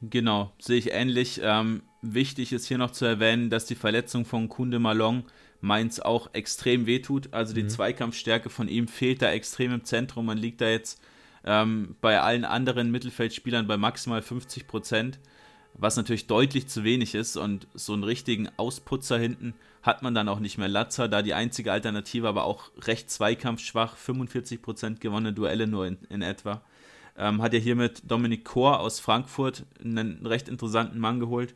Genau, sehe ich ähnlich. Ähm, wichtig ist hier noch zu erwähnen, dass die Verletzung von Kunde Malong Mainz auch extrem wehtut. Also die mhm. Zweikampfstärke von ihm fehlt da extrem im Zentrum. Man liegt da jetzt ähm, bei allen anderen Mittelfeldspielern bei maximal 50 Prozent, was natürlich deutlich zu wenig ist. Und so einen richtigen Ausputzer hinten hat man dann auch nicht mehr. Latzer, da die einzige Alternative, aber auch recht zweikampfschwach, 45 Prozent gewonnene Duelle nur in, in etwa. Ähm, hat ja hier mit Dominik Kor aus Frankfurt einen recht interessanten Mann geholt,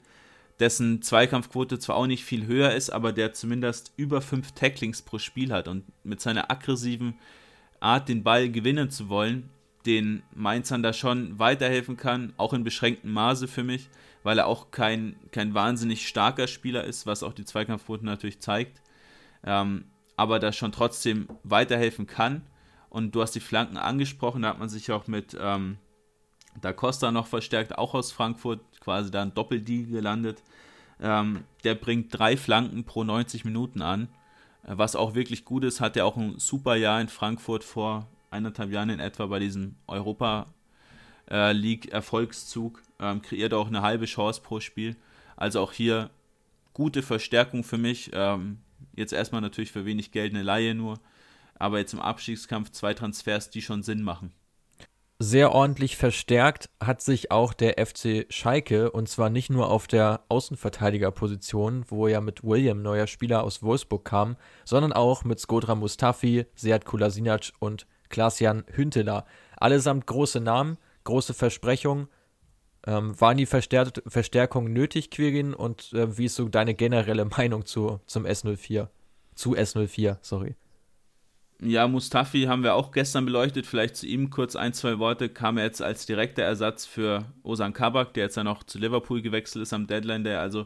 dessen Zweikampfquote zwar auch nicht viel höher ist, aber der zumindest über fünf Tacklings pro Spiel hat und mit seiner aggressiven Art, den Ball gewinnen zu wollen, den Mainzern da schon weiterhelfen kann, auch in beschränktem Maße für mich, weil er auch kein, kein wahnsinnig starker Spieler ist, was auch die Zweikampfquote natürlich zeigt, ähm, aber da schon trotzdem weiterhelfen kann. Und du hast die Flanken angesprochen, da hat man sich auch mit ähm, Da Costa noch verstärkt, auch aus Frankfurt, quasi da ein Doppeldeal gelandet. Ähm, der bringt drei Flanken pro 90 Minuten an, äh, was auch wirklich gut ist. Hat er auch ein super Jahr in Frankfurt vor eineinhalb Jahren in etwa bei diesem Europa äh, League Erfolgszug. Ähm, kreiert auch eine halbe Chance pro Spiel. Also auch hier gute Verstärkung für mich. Ähm, jetzt erstmal natürlich für wenig Geld eine Laie nur aber jetzt im Abstiegskampf zwei Transfers, die schon Sinn machen. Sehr ordentlich verstärkt hat sich auch der FC Schalke und zwar nicht nur auf der Außenverteidigerposition, wo ja mit William neuer Spieler aus Wolfsburg kam, sondern auch mit Skodra Mustafi, Sead Kulasinac und Klaas-Jan Hünteler. Allesamt große Namen, große Versprechungen. Ähm, waren die Verstärk Verstärkungen nötig, Quirin? Und äh, wie ist so deine generelle Meinung zu, zum S04? Zu S04, sorry. Ja, Mustafi haben wir auch gestern beleuchtet. Vielleicht zu ihm kurz ein, zwei Worte. Kam er jetzt als direkter Ersatz für Osan Kabak, der jetzt ja noch zu Liverpool gewechselt ist am Deadline Day. Also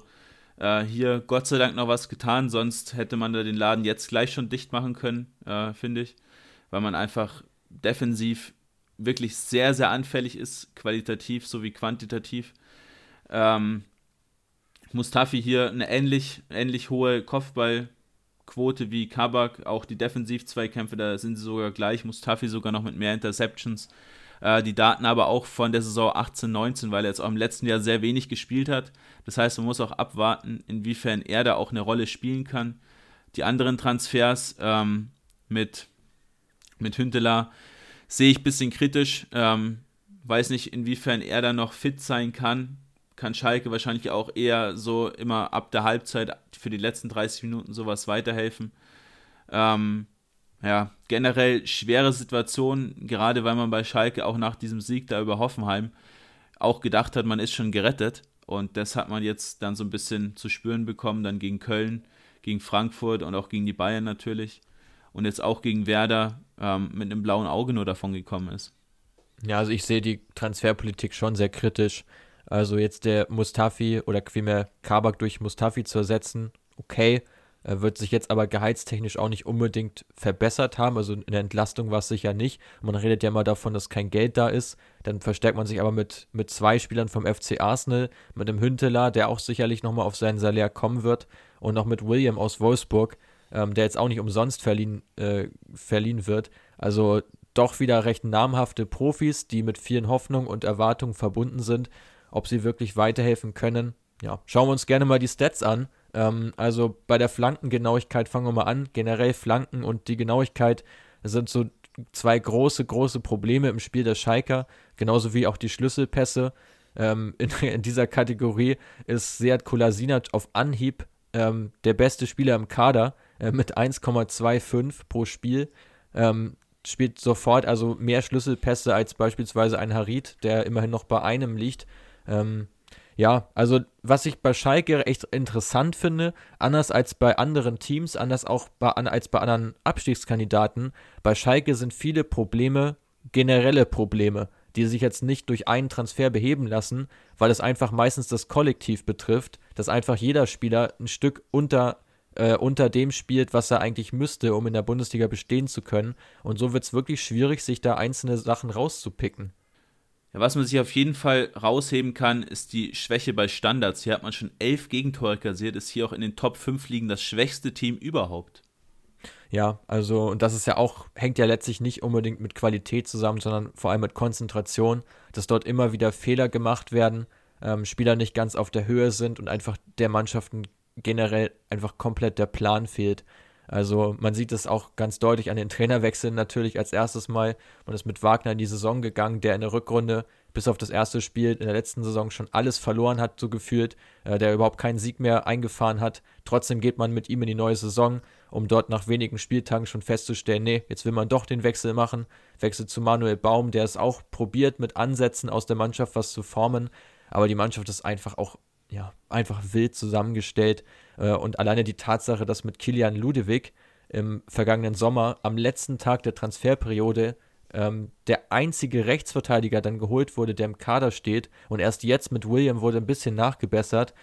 äh, hier Gott sei Dank noch was getan. Sonst hätte man da den Laden jetzt gleich schon dicht machen können, äh, finde ich. Weil man einfach defensiv wirklich sehr, sehr anfällig ist, qualitativ sowie quantitativ. Ähm, Mustafi hier eine ähnlich, ähnlich hohe Kopfball- Quote wie Kabak, auch die Defensiv-Zweikämpfe, da sind sie sogar gleich, Mustafi sogar noch mit mehr Interceptions. Äh, die Daten aber auch von der Saison 18, 19, weil er jetzt auch im letzten Jahr sehr wenig gespielt hat. Das heißt, man muss auch abwarten, inwiefern er da auch eine Rolle spielen kann. Die anderen Transfers ähm, mit, mit Hünteler sehe ich ein bisschen kritisch. Ähm, weiß nicht, inwiefern er da noch fit sein kann kann Schalke wahrscheinlich auch eher so immer ab der Halbzeit für die letzten 30 Minuten sowas weiterhelfen. Ähm, ja, generell schwere Situation, gerade weil man bei Schalke auch nach diesem Sieg da über Hoffenheim auch gedacht hat, man ist schon gerettet. Und das hat man jetzt dann so ein bisschen zu spüren bekommen, dann gegen Köln, gegen Frankfurt und auch gegen die Bayern natürlich. Und jetzt auch gegen Werder ähm, mit einem blauen Auge nur davon gekommen ist. Ja, also ich sehe die Transferpolitik schon sehr kritisch. Also jetzt der Mustafi oder vielmehr Kabak durch Mustafi zu ersetzen, okay. Er wird sich jetzt aber gehaltstechnisch auch nicht unbedingt verbessert haben. Also in der Entlastung war es sicher nicht. Man redet ja immer davon, dass kein Geld da ist. Dann verstärkt man sich aber mit, mit zwei Spielern vom FC Arsenal, mit dem Hünteler, der auch sicherlich nochmal auf seinen Salär kommen wird, und noch mit William aus Wolfsburg, ähm, der jetzt auch nicht umsonst verliehen, äh, verliehen wird. Also doch wieder recht namhafte Profis, die mit vielen Hoffnungen und Erwartungen verbunden sind ob sie wirklich weiterhelfen können. Ja, schauen wir uns gerne mal die Stats an. Ähm, also bei der Flankengenauigkeit fangen wir mal an. Generell Flanken und die Genauigkeit sind so zwei große, große Probleme im Spiel der Schalker, genauso wie auch die Schlüsselpässe. Ähm, in, in, dieser Kategorie ist Seat Kolasinac auf Anhieb ähm, der beste Spieler im Kader äh, mit 1,25 pro Spiel. Ähm, spielt sofort also mehr Schlüsselpässe als beispielsweise ein Harit, der immerhin noch bei einem liegt. Ähm, ja, also was ich bei Schalke echt interessant finde, anders als bei anderen Teams, anders auch bei, als bei anderen Abstiegskandidaten, bei Schalke sind viele Probleme generelle Probleme, die sich jetzt nicht durch einen Transfer beheben lassen, weil es einfach meistens das Kollektiv betrifft, dass einfach jeder Spieler ein Stück unter, äh, unter dem spielt, was er eigentlich müsste, um in der Bundesliga bestehen zu können. Und so wird es wirklich schwierig, sich da einzelne Sachen rauszupicken. Ja, was man sich auf jeden Fall rausheben kann, ist die Schwäche bei Standards. Hier hat man schon elf Gegentore kassiert, ist hier auch in den Top 5 liegen das schwächste Team überhaupt. Ja, also, und das ist ja auch, hängt ja letztlich nicht unbedingt mit Qualität zusammen, sondern vor allem mit Konzentration, dass dort immer wieder Fehler gemacht werden, ähm, Spieler nicht ganz auf der Höhe sind und einfach der Mannschaften generell einfach komplett der Plan fehlt. Also man sieht es auch ganz deutlich an den Trainerwechseln natürlich als erstes Mal. Man ist mit Wagner in die Saison gegangen, der in der Rückrunde bis auf das erste Spiel in der letzten Saison schon alles verloren hat, so gefühlt, äh, der überhaupt keinen Sieg mehr eingefahren hat. Trotzdem geht man mit ihm in die neue Saison, um dort nach wenigen Spieltagen schon festzustellen, nee, jetzt will man doch den Wechsel machen. Wechsel zu Manuel Baum, der es auch probiert, mit Ansätzen aus der Mannschaft was zu formen. Aber die Mannschaft ist einfach auch ja, einfach wild zusammengestellt. Äh, und alleine die Tatsache, dass mit Kilian Ludewig im vergangenen Sommer am letzten Tag der Transferperiode ähm, der einzige Rechtsverteidiger dann geholt wurde, der im Kader steht und erst jetzt mit William wurde ein bisschen nachgebessert.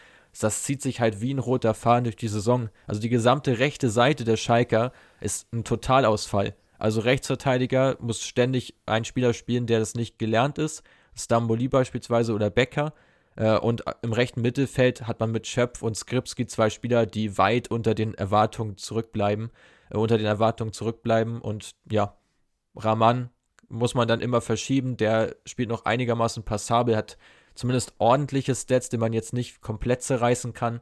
Das zieht sich halt wie ein roter Faden durch die Saison. Also die gesamte rechte Seite der Schalker ist ein Totalausfall. Also Rechtsverteidiger muss ständig ein Spieler spielen, der das nicht gelernt ist. Stamboli beispielsweise oder Becker. Äh, und im rechten Mittelfeld hat man mit Schöpf und Skripski zwei Spieler, die weit unter den Erwartungen zurückbleiben, äh, unter den Erwartungen zurückbleiben. Und ja, Raman muss man dann immer verschieben. Der spielt noch einigermaßen passabel, hat zumindest ordentliche Stats, die man jetzt nicht komplett zerreißen kann.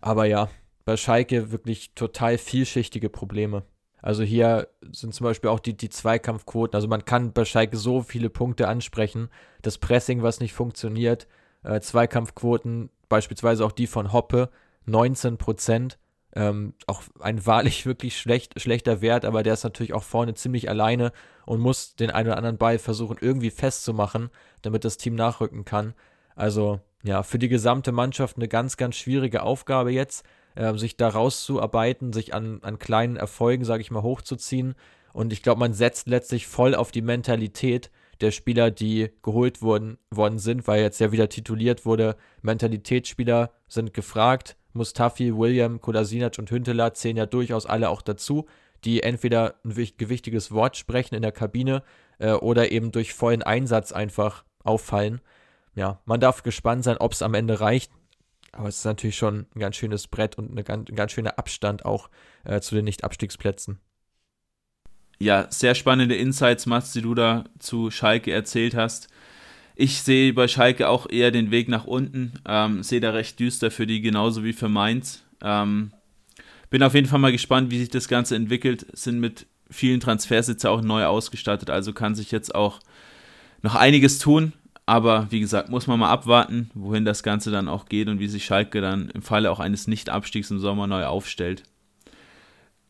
Aber ja, bei Schalke wirklich total vielschichtige Probleme. Also hier sind zum Beispiel auch die, die Zweikampfquoten. Also man kann bei Schalke so viele Punkte ansprechen. Das Pressing, was nicht funktioniert. Äh, Zweikampfquoten, beispielsweise auch die von Hoppe, 19 Prozent. Ähm, auch ein wahrlich wirklich schlecht, schlechter Wert, aber der ist natürlich auch vorne ziemlich alleine und muss den einen oder anderen Ball versuchen irgendwie festzumachen, damit das Team nachrücken kann. Also ja, für die gesamte Mannschaft eine ganz, ganz schwierige Aufgabe jetzt äh, sich da rauszuarbeiten, sich an, an kleinen Erfolgen, sage ich mal, hochzuziehen. Und ich glaube, man setzt letztlich voll auf die Mentalität der Spieler, die geholt wurden, worden sind, weil jetzt ja wieder tituliert wurde, Mentalitätsspieler sind gefragt. Mustafi, William, Kolasinac und Hünteler zählen ja durchaus alle auch dazu, die entweder ein gewichtiges Wort sprechen in der Kabine äh, oder eben durch vollen Einsatz einfach auffallen. Ja, man darf gespannt sein, ob es am Ende reicht. Aber es ist natürlich schon ein ganz schönes Brett und eine ein ganz schöner Abstand auch äh, zu den Nicht-Abstiegsplätzen. Ja, sehr spannende Insights, Mats, die du da zu Schalke erzählt hast. Ich sehe bei Schalke auch eher den Weg nach unten, ähm, sehe da recht düster für die, genauso wie für Mainz. Ähm, bin auf jeden Fall mal gespannt, wie sich das Ganze entwickelt. Sind mit vielen Transfersitze auch neu ausgestattet, also kann sich jetzt auch noch einiges tun. Aber wie gesagt, muss man mal abwarten, wohin das Ganze dann auch geht und wie sich Schalke dann im Falle auch eines Nicht-Abstiegs im Sommer neu aufstellt.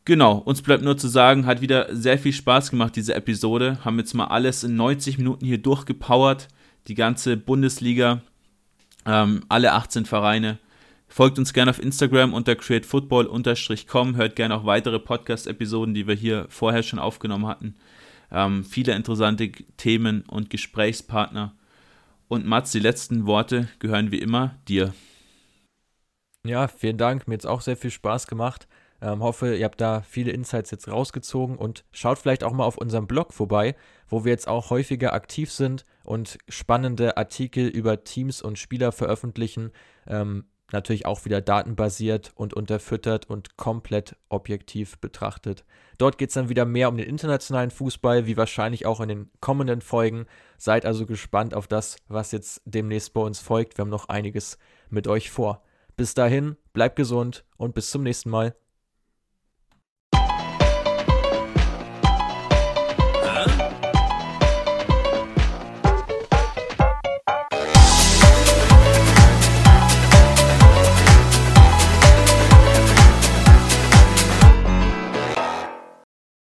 Genau, uns bleibt nur zu sagen, hat wieder sehr viel Spaß gemacht, diese Episode. Haben jetzt mal alles in 90 Minuten hier durchgepowert. Die ganze Bundesliga, ähm, alle 18 Vereine. Folgt uns gerne auf Instagram unter createfootball-com. Hört gerne auch weitere Podcast-Episoden, die wir hier vorher schon aufgenommen hatten. Ähm, viele interessante Themen und Gesprächspartner. Und Mats, die letzten Worte gehören wie immer dir. Ja, vielen Dank. Mir hat es auch sehr viel Spaß gemacht. Ähm, hoffe, ihr habt da viele Insights jetzt rausgezogen und schaut vielleicht auch mal auf unserem Blog vorbei, wo wir jetzt auch häufiger aktiv sind und spannende Artikel über Teams und Spieler veröffentlichen. Ähm, natürlich auch wieder datenbasiert und unterfüttert und komplett objektiv betrachtet. Dort geht es dann wieder mehr um den internationalen Fußball, wie wahrscheinlich auch in den kommenden Folgen. Seid also gespannt auf das, was jetzt demnächst bei uns folgt. Wir haben noch einiges mit euch vor. Bis dahin, bleibt gesund und bis zum nächsten Mal.